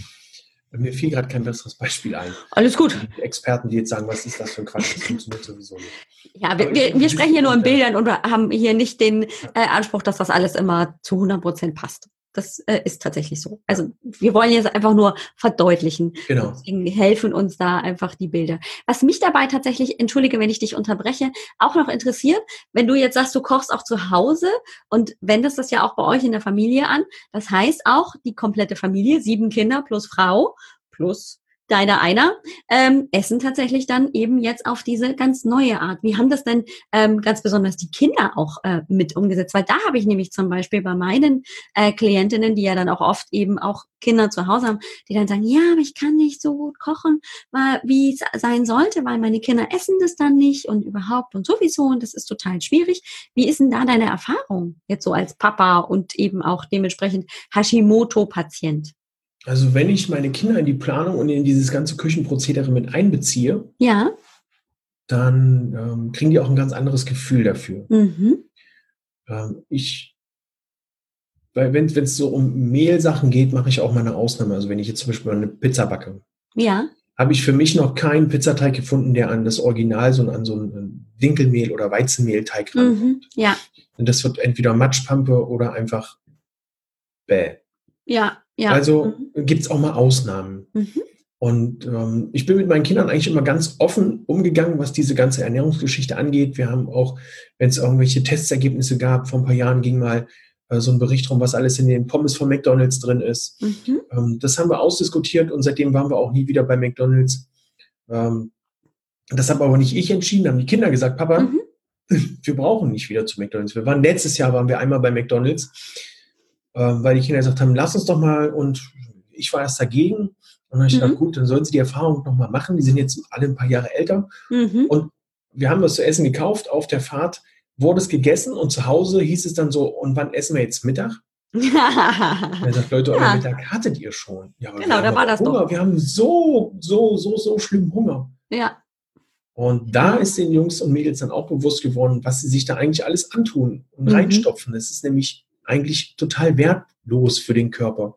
mir fiel gerade kein besseres Beispiel ein. Alles gut. Die Experten, die jetzt sagen, was ist das für ein Quatsch, das funktioniert sowieso nicht. Ja, wir, wir, wir sprechen hier nur in Bildern und haben hier nicht den äh, Anspruch, dass das alles immer zu 100 Prozent passt. Das äh, ist tatsächlich so. Also wir wollen jetzt einfach nur verdeutlichen. Genau. Deswegen helfen uns da einfach die Bilder. Was mich dabei tatsächlich, entschuldige, wenn ich dich unterbreche, auch noch interessiert, wenn du jetzt sagst, du kochst auch zu Hause und wendest das ja auch bei euch in der Familie an. Das heißt auch die komplette Familie, sieben Kinder plus Frau plus deiner einer, ähm, essen tatsächlich dann eben jetzt auf diese ganz neue Art. Wie haben das denn ähm, ganz besonders die Kinder auch äh, mit umgesetzt? Weil da habe ich nämlich zum Beispiel bei meinen äh, Klientinnen, die ja dann auch oft eben auch Kinder zu Hause haben, die dann sagen, ja, aber ich kann nicht so gut kochen, weil, wie es sein sollte, weil meine Kinder essen das dann nicht und überhaupt und sowieso und das ist total schwierig. Wie ist denn da deine Erfahrung jetzt so als Papa und eben auch dementsprechend Hashimoto-Patient? Also wenn ich meine Kinder in die Planung und in dieses ganze Küchenprozedere mit einbeziehe, ja. dann ähm, kriegen die auch ein ganz anderes Gefühl dafür. Mhm. Ähm, ich, weil wenn es so um Mehlsachen geht, mache ich auch mal eine Ausnahme. Also wenn ich jetzt zum Beispiel eine Pizza backe, ja. habe ich für mich noch keinen Pizzateig gefunden, der an das Original, so an so ein Dinkelmehl oder Weizenmehlteig rankommt. Mhm. Ja. Und das wird entweder Matschpampe oder einfach bäh. Ja, ja. Also mhm. gibt es auch mal Ausnahmen. Mhm. Und ähm, ich bin mit meinen Kindern eigentlich immer ganz offen umgegangen, was diese ganze Ernährungsgeschichte angeht. Wir haben auch, wenn es irgendwelche Testergebnisse gab, vor ein paar Jahren ging mal äh, so ein Bericht rum, was alles in den Pommes von McDonalds drin ist. Mhm. Ähm, das haben wir ausdiskutiert und seitdem waren wir auch nie wieder bei McDonalds. Ähm, das habe aber nicht ich entschieden, haben die Kinder gesagt, Papa, mhm. wir brauchen nicht wieder zu McDonalds. Wir waren letztes Jahr waren wir einmal bei McDonalds weil die Kinder gesagt haben, lass uns doch mal und ich war erst dagegen. Und dann habe ich mhm. gedacht, gut, dann sollen sie die Erfahrung nochmal machen. Die sind jetzt alle ein paar Jahre älter. Mhm. Und wir haben was zu essen gekauft. Auf der Fahrt wurde es gegessen und zu Hause hieß es dann so, und wann essen wir jetzt Mittag? er sagt, Leute, euren Mittag hattet ihr schon. Ja, genau, da war das Hunger. doch. Wir haben so, so, so, so schlimm Hunger. Ja. Und da ist den Jungs und Mädels dann auch bewusst geworden, was sie sich da eigentlich alles antun und mhm. reinstopfen. Das ist nämlich eigentlich total wertlos für den Körper.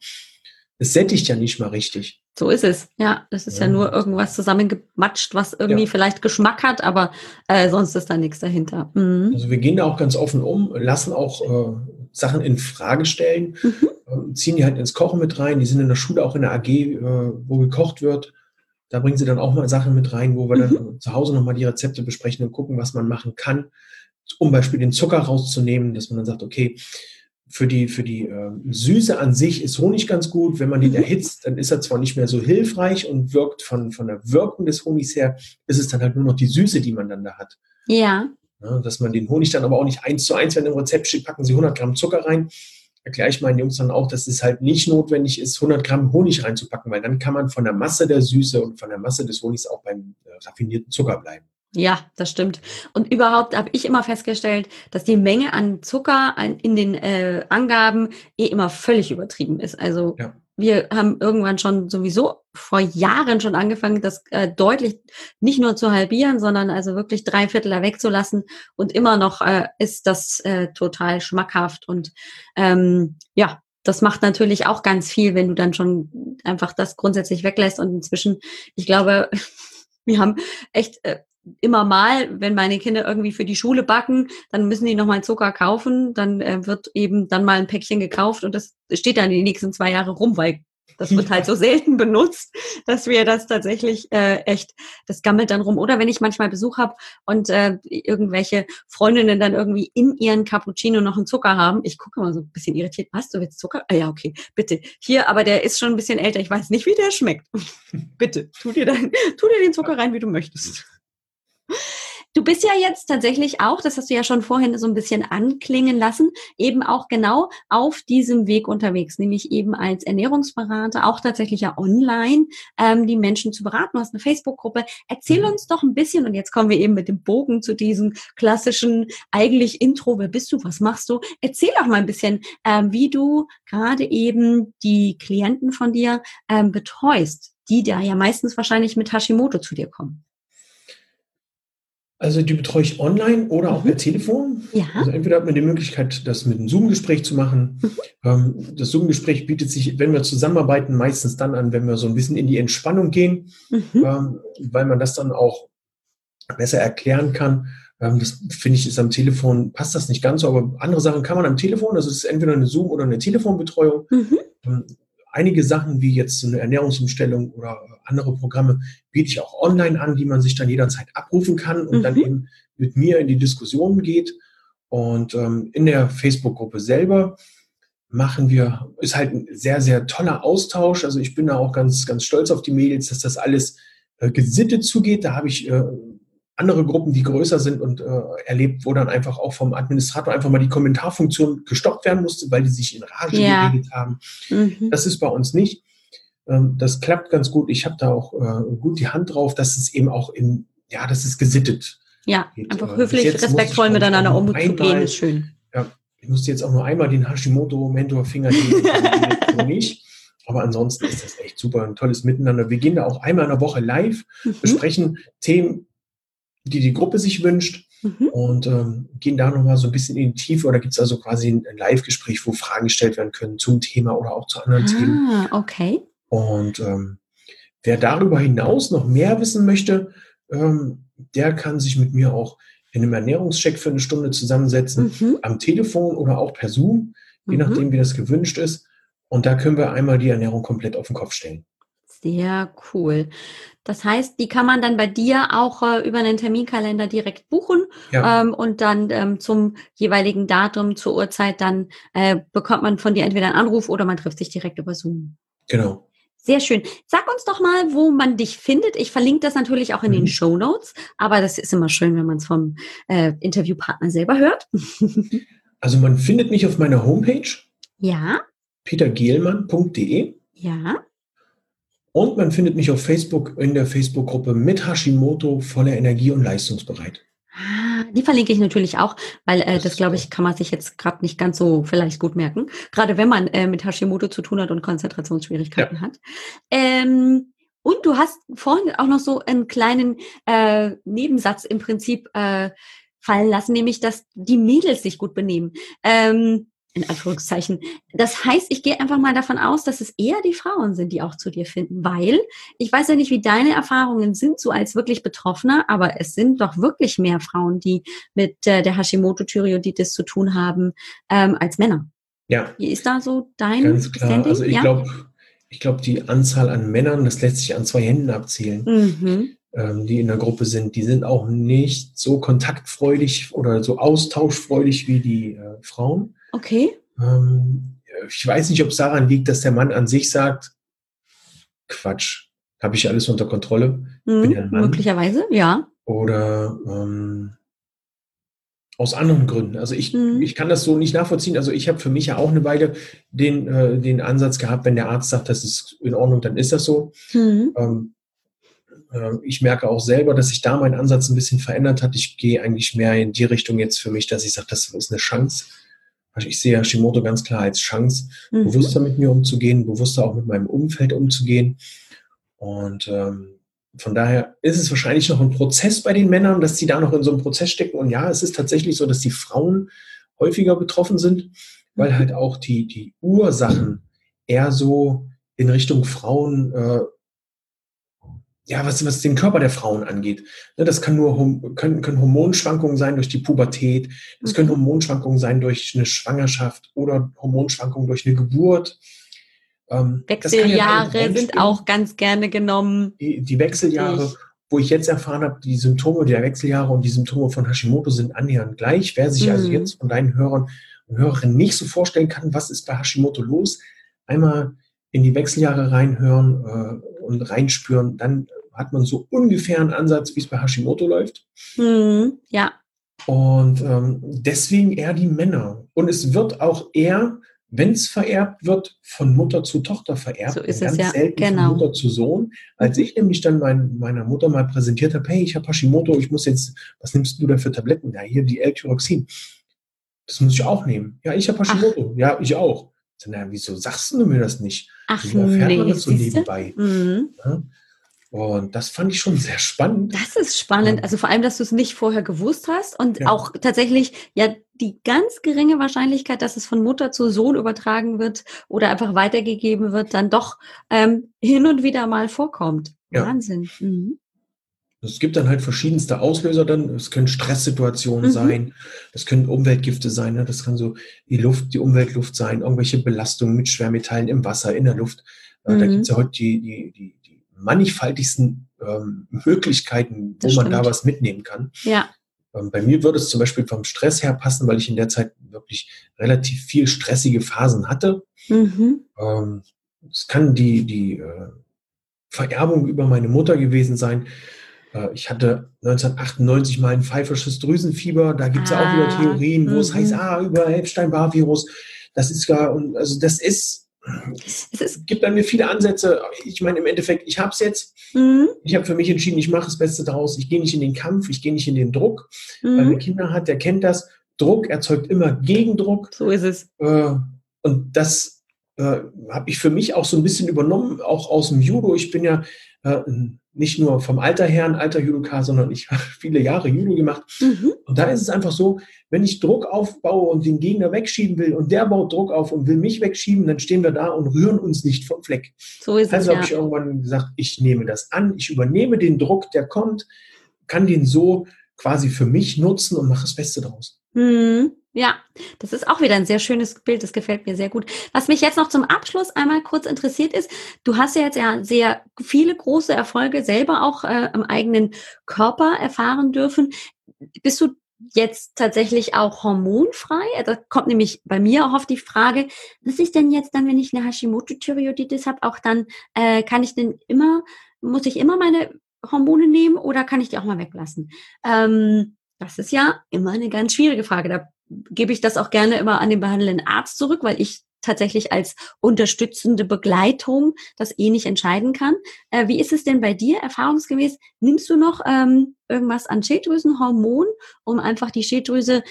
Es sättigt ja nicht mal richtig. So ist es. Ja, das ist ja, ja nur irgendwas zusammengematscht, was irgendwie ja. vielleicht Geschmack hat, aber äh, sonst ist da nichts dahinter. Mhm. Also wir gehen da auch ganz offen um, lassen auch äh, Sachen in Frage stellen, mhm. äh, ziehen die halt ins Kochen mit rein. Die sind in der Schule auch in der AG, äh, wo gekocht wird. Da bringen sie dann auch mal Sachen mit rein, wo wir mhm. dann zu Hause nochmal die Rezepte besprechen und gucken, was man machen kann, um Beispiel den Zucker rauszunehmen, dass man dann sagt, okay, für die, für die äh, Süße an sich ist Honig ganz gut. Wenn man den mhm. erhitzt, dann ist er zwar nicht mehr so hilfreich und wirkt von, von der Wirkung des Honigs her, ist es dann halt nur noch die Süße, die man dann da hat. Ja. ja dass man den Honig dann aber auch nicht eins zu eins, wenn im Rezept steht, packen Sie 100 Gramm Zucker rein. Erkläre ich meinen Jungs dann auch, dass es halt nicht notwendig ist, 100 Gramm Honig reinzupacken, weil dann kann man von der Masse der Süße und von der Masse des Honigs auch beim äh, raffinierten Zucker bleiben. Ja, das stimmt. Und überhaupt habe ich immer festgestellt, dass die Menge an Zucker in den äh, Angaben eh immer völlig übertrieben ist. Also ja. wir haben irgendwann schon sowieso vor Jahren schon angefangen, das äh, deutlich nicht nur zu halbieren, sondern also wirklich drei Viertel da wegzulassen. Und immer noch äh, ist das äh, total schmackhaft. Und ähm, ja, das macht natürlich auch ganz viel, wenn du dann schon einfach das grundsätzlich weglässt. Und inzwischen, ich glaube, wir haben echt äh, immer mal, wenn meine Kinder irgendwie für die Schule backen, dann müssen die nochmal Zucker kaufen, dann äh, wird eben dann mal ein Päckchen gekauft und das steht dann die nächsten zwei Jahre rum, weil das wird halt so selten benutzt, dass wir das tatsächlich äh, echt, das gammelt dann rum. Oder wenn ich manchmal Besuch habe und äh, irgendwelche Freundinnen dann irgendwie in ihren Cappuccino noch einen Zucker haben, ich gucke mal so ein bisschen irritiert, was, du willst Zucker? Ah ja, okay, bitte. Hier, aber der ist schon ein bisschen älter, ich weiß nicht, wie der schmeckt. bitte, tu dir, dann, tu dir den Zucker rein, wie du möchtest. Du bist ja jetzt tatsächlich auch, das hast du ja schon vorhin so ein bisschen anklingen lassen, eben auch genau auf diesem Weg unterwegs, nämlich eben als Ernährungsberater, auch tatsächlich ja online, ähm, die Menschen zu beraten. Du hast eine Facebook-Gruppe. Erzähl mhm. uns doch ein bisschen, und jetzt kommen wir eben mit dem Bogen zu diesem klassischen eigentlich Intro, wer bist du, was machst du? Erzähl auch mal ein bisschen, ähm, wie du gerade eben die Klienten von dir ähm, betreust, die da ja meistens wahrscheinlich mit Hashimoto zu dir kommen. Also die betreue ich online oder auch mhm. per Telefon. Ja. Also entweder hat man die Möglichkeit, das mit einem Zoom-Gespräch zu machen. Mhm. Ähm, das Zoom-Gespräch bietet sich, wenn wir zusammenarbeiten, meistens dann an, wenn wir so ein bisschen in die Entspannung gehen, mhm. Ähm, weil man das dann auch besser erklären kann. Ähm, das finde ich ist am Telefon, passt das nicht ganz so, aber andere Sachen kann man am Telefon, also es ist entweder eine Zoom- oder eine Telefonbetreuung. Einige Sachen wie jetzt so eine Ernährungsumstellung oder andere Programme biete ich auch online an, die man sich dann jederzeit abrufen kann und mhm. dann eben mit mir in die Diskussion geht. Und ähm, in der Facebook-Gruppe selber machen wir, ist halt ein sehr, sehr toller Austausch. Also ich bin da auch ganz, ganz stolz auf die Mädels, dass das alles äh, gesittet zugeht. Da habe ich äh, andere Gruppen, die größer sind und äh, erlebt, wo dann einfach auch vom Administrator einfach mal die Kommentarfunktion gestoppt werden musste, weil die sich in Rage ja. geredet haben. Mhm. Das ist bei uns nicht. Ähm, das klappt ganz gut. Ich habe da auch äh, gut die Hand drauf, dass es eben auch in, ja, das ist gesittet. Ja, geht. einfach äh, höflich, respektvoll miteinander umzugehen, ist schön. Ja, ich musste jetzt auch nur einmal den Hashimoto-Mentor-Finger geben, also nicht. Aber ansonsten ist das echt super, ein tolles Miteinander. Wir gehen da auch einmal in der Woche live, mhm. besprechen Themen, die die Gruppe sich wünscht mhm. und ähm, gehen da nochmal so ein bisschen in die Tiefe oder gibt es also quasi ein Live-Gespräch, wo Fragen gestellt werden können zum Thema oder auch zu anderen ah, Themen. okay. Und ähm, wer darüber hinaus noch mehr wissen möchte, ähm, der kann sich mit mir auch in einem Ernährungscheck für eine Stunde zusammensetzen, mhm. am Telefon oder auch per Zoom, je mhm. nachdem, wie das gewünscht ist. Und da können wir einmal die Ernährung komplett auf den Kopf stellen. Sehr cool. Das heißt, die kann man dann bei dir auch äh, über einen Terminkalender direkt buchen ja. ähm, und dann ähm, zum jeweiligen Datum, zur Uhrzeit, dann äh, bekommt man von dir entweder einen Anruf oder man trifft sich direkt über Zoom. Genau. Sehr schön. Sag uns doch mal, wo man dich findet. Ich verlinke das natürlich auch in mhm. den Show Notes, aber das ist immer schön, wenn man es vom äh, Interviewpartner selber hört. also man findet mich auf meiner Homepage. Ja. petergehlmann.de. Ja. Und man findet mich auf Facebook in der Facebook-Gruppe mit Hashimoto voller Energie und leistungsbereit. Ah, die verlinke ich natürlich auch, weil äh, das, das glaube ich, kann man sich jetzt gerade nicht ganz so vielleicht gut merken. Gerade wenn man äh, mit Hashimoto zu tun hat und Konzentrationsschwierigkeiten ja. hat. Ähm, und du hast vorhin auch noch so einen kleinen äh, Nebensatz im Prinzip äh, fallen lassen, nämlich, dass die Mädels sich gut benehmen. Ähm, in Anführungszeichen. Das heißt, ich gehe einfach mal davon aus, dass es eher die Frauen sind, die auch zu dir finden, weil ich weiß ja nicht, wie deine Erfahrungen sind, so als wirklich Betroffener, aber es sind doch wirklich mehr Frauen, die mit äh, der Hashimoto-Thyreoiditis zu tun haben, ähm, als Männer. Ja. Wie ist da so dein Ganz klar. Standing? Also ich ja? glaube, ich glaube, die Anzahl an Männern, das lässt sich an zwei Händen abzählen. Mhm ähm, die in der Gruppe sind, die sind auch nicht so kontaktfreudig oder so austauschfreudig wie die äh, Frauen. Okay. Ähm, ich weiß nicht, ob es daran liegt, dass der Mann an sich sagt, Quatsch, habe ich alles unter Kontrolle? Mhm, ja. Möglicherweise, ja. Oder ähm, aus anderen Gründen. Also ich, mhm. ich kann das so nicht nachvollziehen. Also ich habe für mich ja auch eine Weile den, äh, den Ansatz gehabt, wenn der Arzt sagt, das ist in Ordnung, dann ist das so. Mhm. Ähm, äh, ich merke auch selber, dass sich da mein Ansatz ein bisschen verändert hat. Ich gehe eigentlich mehr in die Richtung jetzt für mich, dass ich sage, das ist eine Chance. Also ich sehe Hashimoto ganz klar als Chance, mhm. bewusster mit mir umzugehen, bewusster auch mit meinem Umfeld umzugehen. Und ähm, von daher ist es wahrscheinlich noch ein Prozess bei den Männern, dass sie da noch in so einem Prozess stecken. Und ja, es ist tatsächlich so, dass die Frauen häufiger betroffen sind, weil mhm. halt auch die, die Ursachen eher so in Richtung Frauen äh, ja, was, was den Körper der Frauen angeht. Ne, das kann nur können, können Hormonschwankungen sein durch die Pubertät, das können mhm. Hormonschwankungen sein durch eine Schwangerschaft oder Hormonschwankungen durch eine Geburt. Ähm, Wechseljahre ja sind auch ganz gerne genommen. Die, die Wechseljahre, ich. wo ich jetzt erfahren habe, die Symptome der Wechseljahre und die Symptome von Hashimoto sind annähernd gleich. Wer sich also mhm. also jetzt von deinen Hörern und Hörerinnen nicht so vorstellen kann, was ist bei Hashimoto los, einmal in die Wechseljahre reinhören äh, und reinspüren, dann hat man so ungefähr einen Ansatz, wie es bei Hashimoto läuft. Mhm, ja. Und ähm, deswegen eher die Männer. Und es wird auch eher, wenn es vererbt wird, von Mutter zu Tochter vererbt. So ist es ja. Selten genau. von Mutter zu Sohn. Als ich nämlich dann mein, meiner Mutter mal präsentiert habe, hey, ich habe Hashimoto, ich muss jetzt, was nimmst du da für Tabletten? Ja, hier die L-Tyroxin. Das muss ich auch nehmen. Ja, ich habe Hashimoto. Ach. Ja, ich auch. So, na, wieso sagst du mir das nicht? Ach, so erfährt nee, man das so nebenbei. Mhm. Ja? Und das fand ich schon sehr spannend. Das ist spannend. Also vor allem, dass du es nicht vorher gewusst hast und ja. auch tatsächlich ja die ganz geringe Wahrscheinlichkeit, dass es von Mutter zu Sohn übertragen wird oder einfach weitergegeben wird, dann doch ähm, hin und wieder mal vorkommt. Ja. Wahnsinn. Mhm. Es gibt dann halt verschiedenste Auslöser dann. Es können Stresssituationen mhm. sein, das können Umweltgifte sein, ne? das kann so die Luft, die Umweltluft sein, irgendwelche Belastungen mit Schwermetallen im Wasser, in der Luft. Mhm. Da gibt es ja heute die, die, die, die mannigfaltigsten ähm, Möglichkeiten, wo man da was mitnehmen kann. Ja. Ähm, bei mir würde es zum Beispiel vom Stress her passen, weil ich in der Zeit wirklich relativ viel stressige Phasen hatte. Mhm. Ähm, es kann die, die äh, Vererbung über meine Mutter gewesen sein. Äh, ich hatte 1998 mal ein pfeifisches Drüsenfieber. Da gibt es ah, ja auch wieder ah, Theorien, wo -hmm. es heißt, mhm. ah, über Epstein-Barr-Virus. Das ist gar, also das ist, es ist, gibt bei mir viele Ansätze. Ich meine, im Endeffekt, ich habe es jetzt. Mhm. Ich habe für mich entschieden, ich mache das Beste daraus. Ich gehe nicht in den Kampf, ich gehe nicht in den Druck. Mhm. Wer eine Kinder hat, der kennt das. Druck erzeugt immer Gegendruck. So ist es. Äh, und das äh, habe ich für mich auch so ein bisschen übernommen, auch aus dem Judo. Ich bin ja äh, nicht nur vom Alter her ein alter Judoka, sondern ich habe viele Jahre Judo gemacht. Mhm. Und da ist es einfach so, wenn ich Druck aufbaue und den Gegner wegschieben will und der baut Druck auf und will mich wegschieben, dann stehen wir da und rühren uns nicht vom Fleck. So ist also habe ja. ich irgendwann gesagt, ich nehme das an, ich übernehme den Druck, der kommt, kann den so quasi für mich nutzen und mache das Beste draus. Mhm. Ja, das ist auch wieder ein sehr schönes Bild, das gefällt mir sehr gut. Was mich jetzt noch zum Abschluss einmal kurz interessiert ist, du hast ja jetzt ja sehr viele große Erfolge selber auch äh, im eigenen Körper erfahren dürfen. Bist du jetzt tatsächlich auch hormonfrei? Da kommt nämlich bei mir auch oft die Frage, was ist denn jetzt dann, wenn ich eine Hashimoto-Thyreoiditis habe, auch dann, äh, kann ich denn immer, muss ich immer meine Hormone nehmen oder kann ich die auch mal weglassen? Ähm, das ist ja immer eine ganz schwierige Frage. Da gebe ich das auch gerne immer an den behandelnden Arzt zurück, weil ich tatsächlich als unterstützende Begleitung das eh nicht entscheiden kann. Äh, wie ist es denn bei dir erfahrungsgemäß? Nimmst du noch ähm, irgendwas an Schilddrüsenhormon, um einfach die Schilddrüse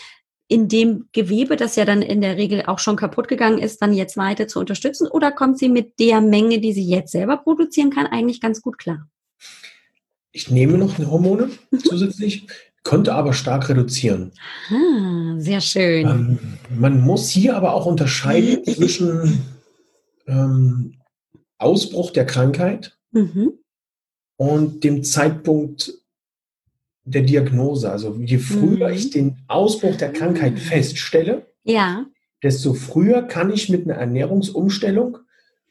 in dem Gewebe, das ja dann in der Regel auch schon kaputt gegangen ist, dann jetzt weiter zu unterstützen? Oder kommt sie mit der Menge, die sie jetzt selber produzieren kann, eigentlich ganz gut klar? Ich nehme noch Hormone zusätzlich konnte aber stark reduzieren. Ah, sehr schön. Ähm, man muss hier aber auch unterscheiden zwischen ähm, Ausbruch der Krankheit mhm. und dem Zeitpunkt der Diagnose. Also je früher mhm. ich den Ausbruch der Krankheit ah. feststelle, ja. desto früher kann ich mit einer Ernährungsumstellung,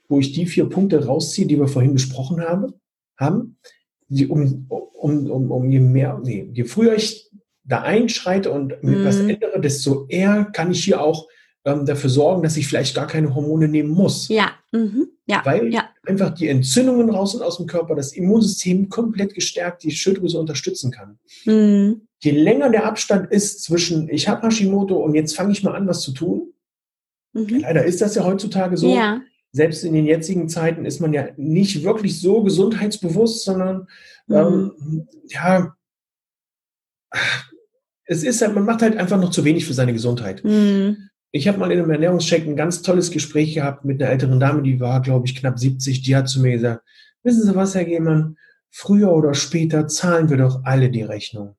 wo ich die vier Punkte rausziehe, die wir vorhin besprochen haben, haben um, um, um, um je mehr, nee, je früher ich da einschreite und mhm. was ändere, desto eher kann ich hier auch ähm, dafür sorgen, dass ich vielleicht gar keine Hormone nehmen muss. Ja, mhm. ja. Weil ja. einfach die Entzündungen raus und aus dem Körper, das Immunsystem komplett gestärkt die Schilddrüse unterstützen kann. Mhm. Je länger der Abstand ist zwischen ich habe Hashimoto und jetzt fange ich mal an, was zu tun. Mhm. Leider ist das ja heutzutage so. Ja selbst in den jetzigen Zeiten ist man ja nicht wirklich so gesundheitsbewusst, sondern mhm. ähm, ja, es ist halt, man macht halt einfach noch zu wenig für seine Gesundheit. Mhm. Ich habe mal in einem Ernährungscheck ein ganz tolles Gespräch gehabt mit einer älteren Dame, die war, glaube ich, knapp 70. Die hat zu mir gesagt, wissen Sie was, Herr Gehmann, früher oder später zahlen wir doch alle die Rechnung.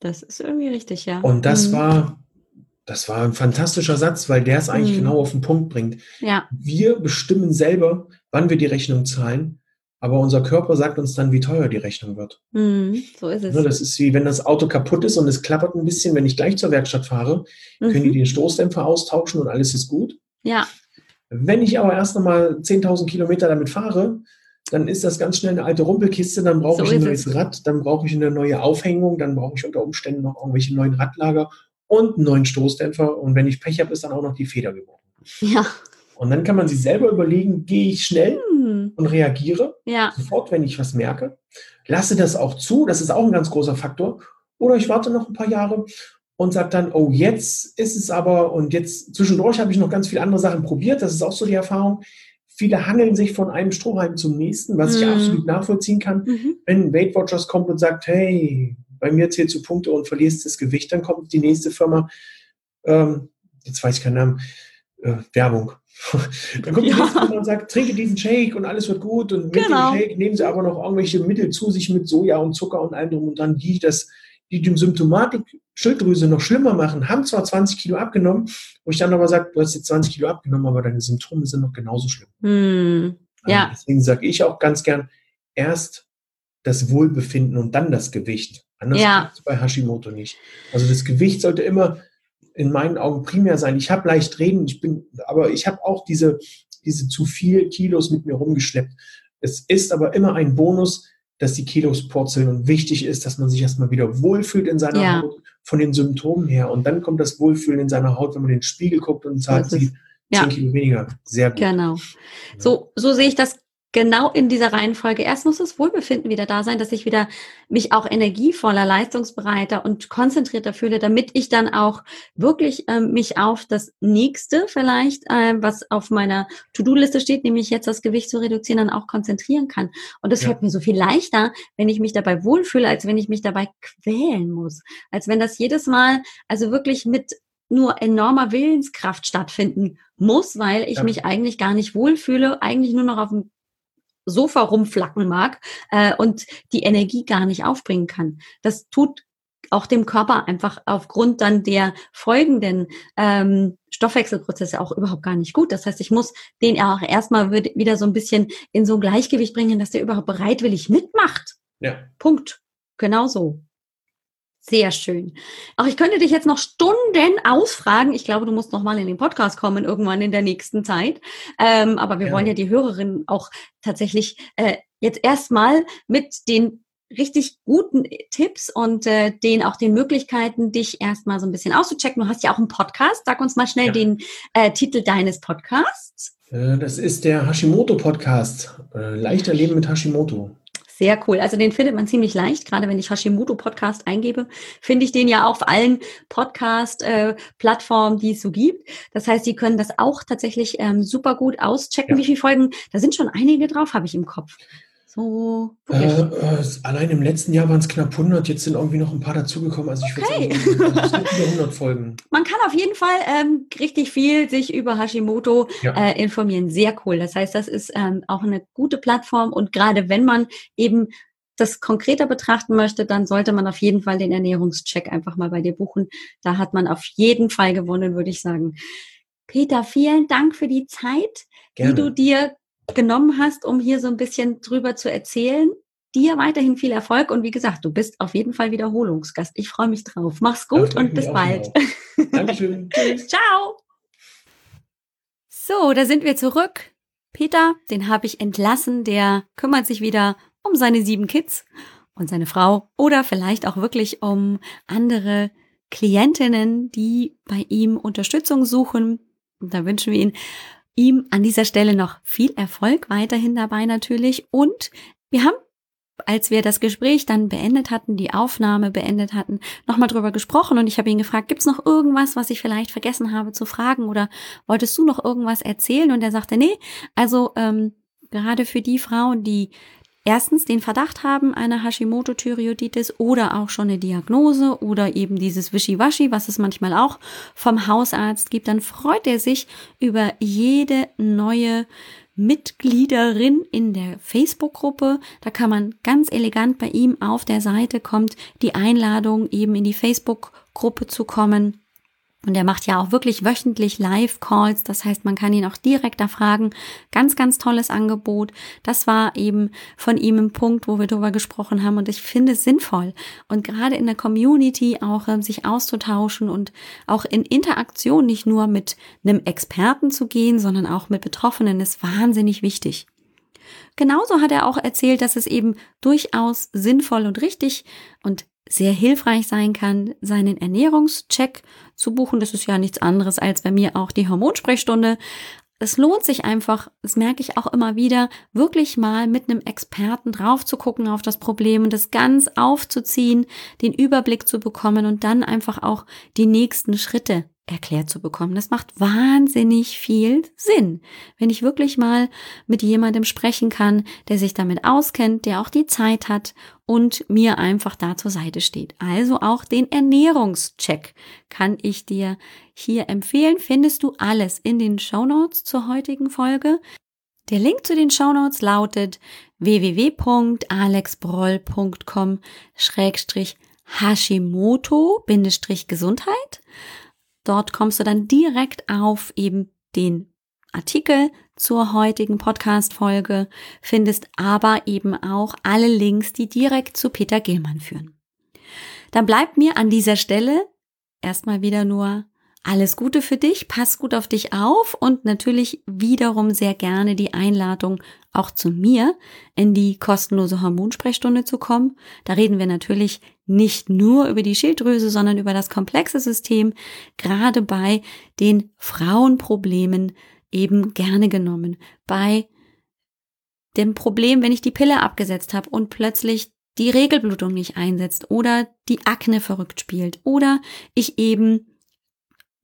Das ist irgendwie richtig, ja. Und das mhm. war das war ein fantastischer Satz, weil der es eigentlich mhm. genau auf den Punkt bringt. Ja. Wir bestimmen selber, wann wir die Rechnung zahlen. aber unser Körper sagt uns dann, wie teuer die Rechnung wird. Mhm, so ist es. Ne, das ist wie wenn das Auto kaputt ist und es klappert ein bisschen, wenn ich gleich zur Werkstatt fahre, mhm. können die den Stoßdämpfer austauschen und alles ist gut. Ja. Wenn ich aber erst nochmal 10.000 Kilometer damit fahre, dann ist das ganz schnell eine alte Rumpelkiste, dann brauche so ich ein neues es. Rad, dann brauche ich eine neue Aufhängung, dann brauche ich unter Umständen noch irgendwelche neuen Radlager und einen neuen Stoßdämpfer und wenn ich Pech habe, ist dann auch noch die Feder gebrochen. Ja. Und dann kann man sich selber überlegen, gehe ich schnell hm. und reagiere ja. sofort, wenn ich was merke, lasse das auch zu, das ist auch ein ganz großer Faktor, oder ich warte noch ein paar Jahre und sage dann, oh, jetzt ist es aber, und jetzt zwischendurch habe ich noch ganz viele andere Sachen probiert, das ist auch so die Erfahrung, Viele hangeln sich von einem Strohhalm zum nächsten, was mhm. ich absolut nachvollziehen kann. Mhm. Wenn Weight Watchers kommt und sagt, hey, bei mir zählst du Punkte und verlierst das Gewicht, dann kommt die nächste Firma, ähm, jetzt weiß ich keinen Namen, äh, Werbung. dann kommt die ja. nächste Firma und sagt, trinke diesen Shake und alles wird gut und mit genau. dem Shake nehmen sie aber noch irgendwelche Mittel zu sich mit Soja und Zucker und allem drum und dann, die das die die Symptomatik Schilddrüse noch schlimmer machen, haben zwar 20 Kilo abgenommen, wo ich dann aber sage, du hast jetzt 20 Kilo abgenommen, aber deine Symptome sind noch genauso schlimm. Hm, ja. Deswegen sage ich auch ganz gern, erst das Wohlbefinden und dann das Gewicht. Anders ja. es bei Hashimoto nicht. Also das Gewicht sollte immer in meinen Augen primär sein. Ich habe leicht reden, ich bin, aber ich habe auch diese, diese zu viel Kilos mit mir rumgeschleppt. Es ist aber immer ein Bonus, dass die Kilos purzeln und wichtig ist, dass man sich erstmal wieder wohlfühlt in seiner ja. Haut von den Symptomen her. Und dann kommt das Wohlfühlen in seiner Haut, wenn man in den Spiegel guckt und sagt, sie ja. 10 Kilo weniger. Sehr gut. Genau. So, so sehe ich das genau in dieser Reihenfolge. Erst muss das Wohlbefinden wieder da sein, dass ich wieder mich auch energievoller, leistungsbereiter und konzentrierter fühle, damit ich dann auch wirklich ähm, mich auf das nächste vielleicht, äh, was auf meiner To-Do-Liste steht, nämlich jetzt das Gewicht zu reduzieren, dann auch konzentrieren kann. Und das ja. fällt mir so viel leichter, wenn ich mich dabei wohlfühle, als wenn ich mich dabei quälen muss. Als wenn das jedes Mal, also wirklich mit nur enormer Willenskraft stattfinden muss, weil ich ja. mich eigentlich gar nicht wohlfühle, eigentlich nur noch auf dem Sofa rumflacken mag äh, und die Energie gar nicht aufbringen kann. Das tut auch dem Körper einfach aufgrund dann der folgenden ähm, Stoffwechselprozesse auch überhaupt gar nicht gut. Das heißt, ich muss den auch erstmal wieder so ein bisschen in so ein Gleichgewicht bringen, dass der überhaupt bereitwillig mitmacht. Ja. Punkt. Genau so. Sehr schön. Auch ich könnte dich jetzt noch Stunden ausfragen. Ich glaube, du musst noch mal in den Podcast kommen irgendwann in der nächsten Zeit. Ähm, aber wir ja. wollen ja die Hörerinnen auch tatsächlich äh, jetzt erstmal mit den richtig guten Tipps und äh, den auch den Möglichkeiten, dich erstmal so ein bisschen auszuchecken. Du hast ja auch einen Podcast. Sag uns mal schnell ja. den äh, Titel deines Podcasts. Äh, das ist der Hashimoto Podcast. Äh, leichter Leben mit Hashimoto. Sehr cool. Also den findet man ziemlich leicht, gerade wenn ich Hashimoto Podcast eingebe, finde ich den ja auf allen Podcast-Plattformen, äh, die es so gibt. Das heißt, die können das auch tatsächlich ähm, super gut auschecken. Ja. Wie viele Folgen? Da sind schon einige drauf, habe ich im Kopf. So, äh, äh, allein im letzten Jahr waren es knapp 100, jetzt sind irgendwie noch ein paar dazugekommen. Also ich okay. würde sagen, über 100 Folgen. Man kann auf jeden Fall ähm, richtig viel sich über Hashimoto ja. äh, informieren. Sehr cool. Das heißt, das ist ähm, auch eine gute Plattform und gerade wenn man eben das konkreter betrachten möchte, dann sollte man auf jeden Fall den Ernährungscheck einfach mal bei dir buchen. Da hat man auf jeden Fall gewonnen, würde ich sagen. Peter, vielen Dank für die Zeit, Gerne. die du dir genommen hast, um hier so ein bisschen drüber zu erzählen. Dir weiterhin viel Erfolg und wie gesagt, du bist auf jeden Fall Wiederholungsgast. Ich freue mich drauf. Mach's gut und bis bald. Dankeschön. Tschüss. Ciao. So, da sind wir zurück. Peter, den habe ich entlassen, der kümmert sich wieder um seine sieben Kids und seine Frau oder vielleicht auch wirklich um andere Klientinnen, die bei ihm Unterstützung suchen. Und da wünschen wir Ihnen ihm an dieser Stelle noch viel Erfolg weiterhin dabei natürlich. Und wir haben, als wir das Gespräch dann beendet hatten, die Aufnahme beendet hatten, nochmal drüber gesprochen und ich habe ihn gefragt, gibt's noch irgendwas, was ich vielleicht vergessen habe zu fragen oder wolltest du noch irgendwas erzählen? Und er sagte, nee, also ähm, gerade für die Frauen, die erstens den Verdacht haben, eine Hashimoto-Thyreoiditis oder auch schon eine Diagnose oder eben dieses Wischiwaschi, was es manchmal auch vom Hausarzt gibt, dann freut er sich über jede neue Mitgliederin in der Facebook-Gruppe. Da kann man ganz elegant bei ihm auf der Seite kommt die Einladung eben in die Facebook-Gruppe zu kommen. Und er macht ja auch wirklich wöchentlich Live-Calls. Das heißt, man kann ihn auch direkt da fragen. Ganz, ganz tolles Angebot. Das war eben von ihm ein Punkt, wo wir darüber gesprochen haben. Und ich finde es sinnvoll. Und gerade in der Community auch äh, sich auszutauschen und auch in Interaktion nicht nur mit einem Experten zu gehen, sondern auch mit Betroffenen ist wahnsinnig wichtig. Genauso hat er auch erzählt, dass es eben durchaus sinnvoll und richtig und sehr hilfreich sein kann, seinen Ernährungscheck zu buchen. Das ist ja nichts anderes als bei mir auch die Hormonsprechstunde. Es lohnt sich einfach, das merke ich auch immer wieder, wirklich mal mit einem Experten drauf zu gucken auf das Problem und das ganz aufzuziehen, den Überblick zu bekommen und dann einfach auch die nächsten Schritte erklärt zu bekommen. Das macht wahnsinnig viel Sinn, wenn ich wirklich mal mit jemandem sprechen kann, der sich damit auskennt, der auch die Zeit hat und mir einfach da zur Seite steht. Also auch den Ernährungscheck kann ich dir hier empfehlen. Findest du alles in den Show Notes zur heutigen Folge. Der Link zu den Show Notes lautet www.alexbroll.com Hashimoto-Gesundheit. Dort kommst du dann direkt auf eben den Artikel zur heutigen Podcast-Folge, findest aber eben auch alle Links, die direkt zu Peter Gillmann führen. Dann bleibt mir an dieser Stelle erstmal wieder nur alles Gute für dich, pass gut auf dich auf und natürlich wiederum sehr gerne die Einladung auch zu mir in die kostenlose Hormonsprechstunde zu kommen. Da reden wir natürlich nicht nur über die Schilddrüse, sondern über das komplexe System, gerade bei den Frauenproblemen eben gerne genommen. Bei dem Problem, wenn ich die Pille abgesetzt habe und plötzlich die Regelblutung nicht einsetzt oder die Akne verrückt spielt oder ich eben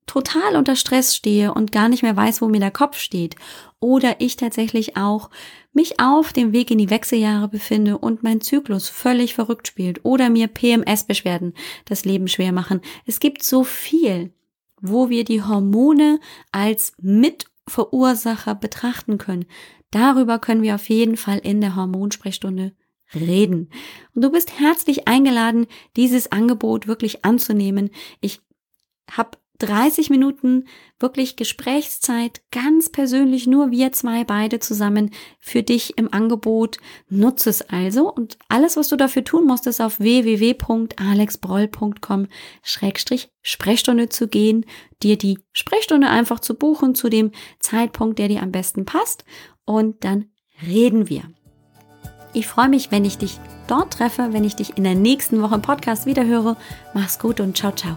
total unter Stress stehe und gar nicht mehr weiß, wo mir der Kopf steht. Oder ich tatsächlich auch mich auf dem Weg in die Wechseljahre befinde und mein Zyklus völlig verrückt spielt. Oder mir PMS-Beschwerden das Leben schwer machen. Es gibt so viel, wo wir die Hormone als Mitverursacher betrachten können. Darüber können wir auf jeden Fall in der Hormonsprechstunde reden. Und du bist herzlich eingeladen, dieses Angebot wirklich anzunehmen. Ich habe 30 Minuten wirklich Gesprächszeit, ganz persönlich, nur wir zwei beide zusammen für dich im Angebot. Nutze es also und alles, was du dafür tun musst, ist auf www.alexbroll.com Sprechstunde zu gehen, dir die Sprechstunde einfach zu buchen zu dem Zeitpunkt, der dir am besten passt und dann reden wir. Ich freue mich, wenn ich dich dort treffe, wenn ich dich in der nächsten Woche im Podcast wiederhöre. Mach's gut und ciao, ciao.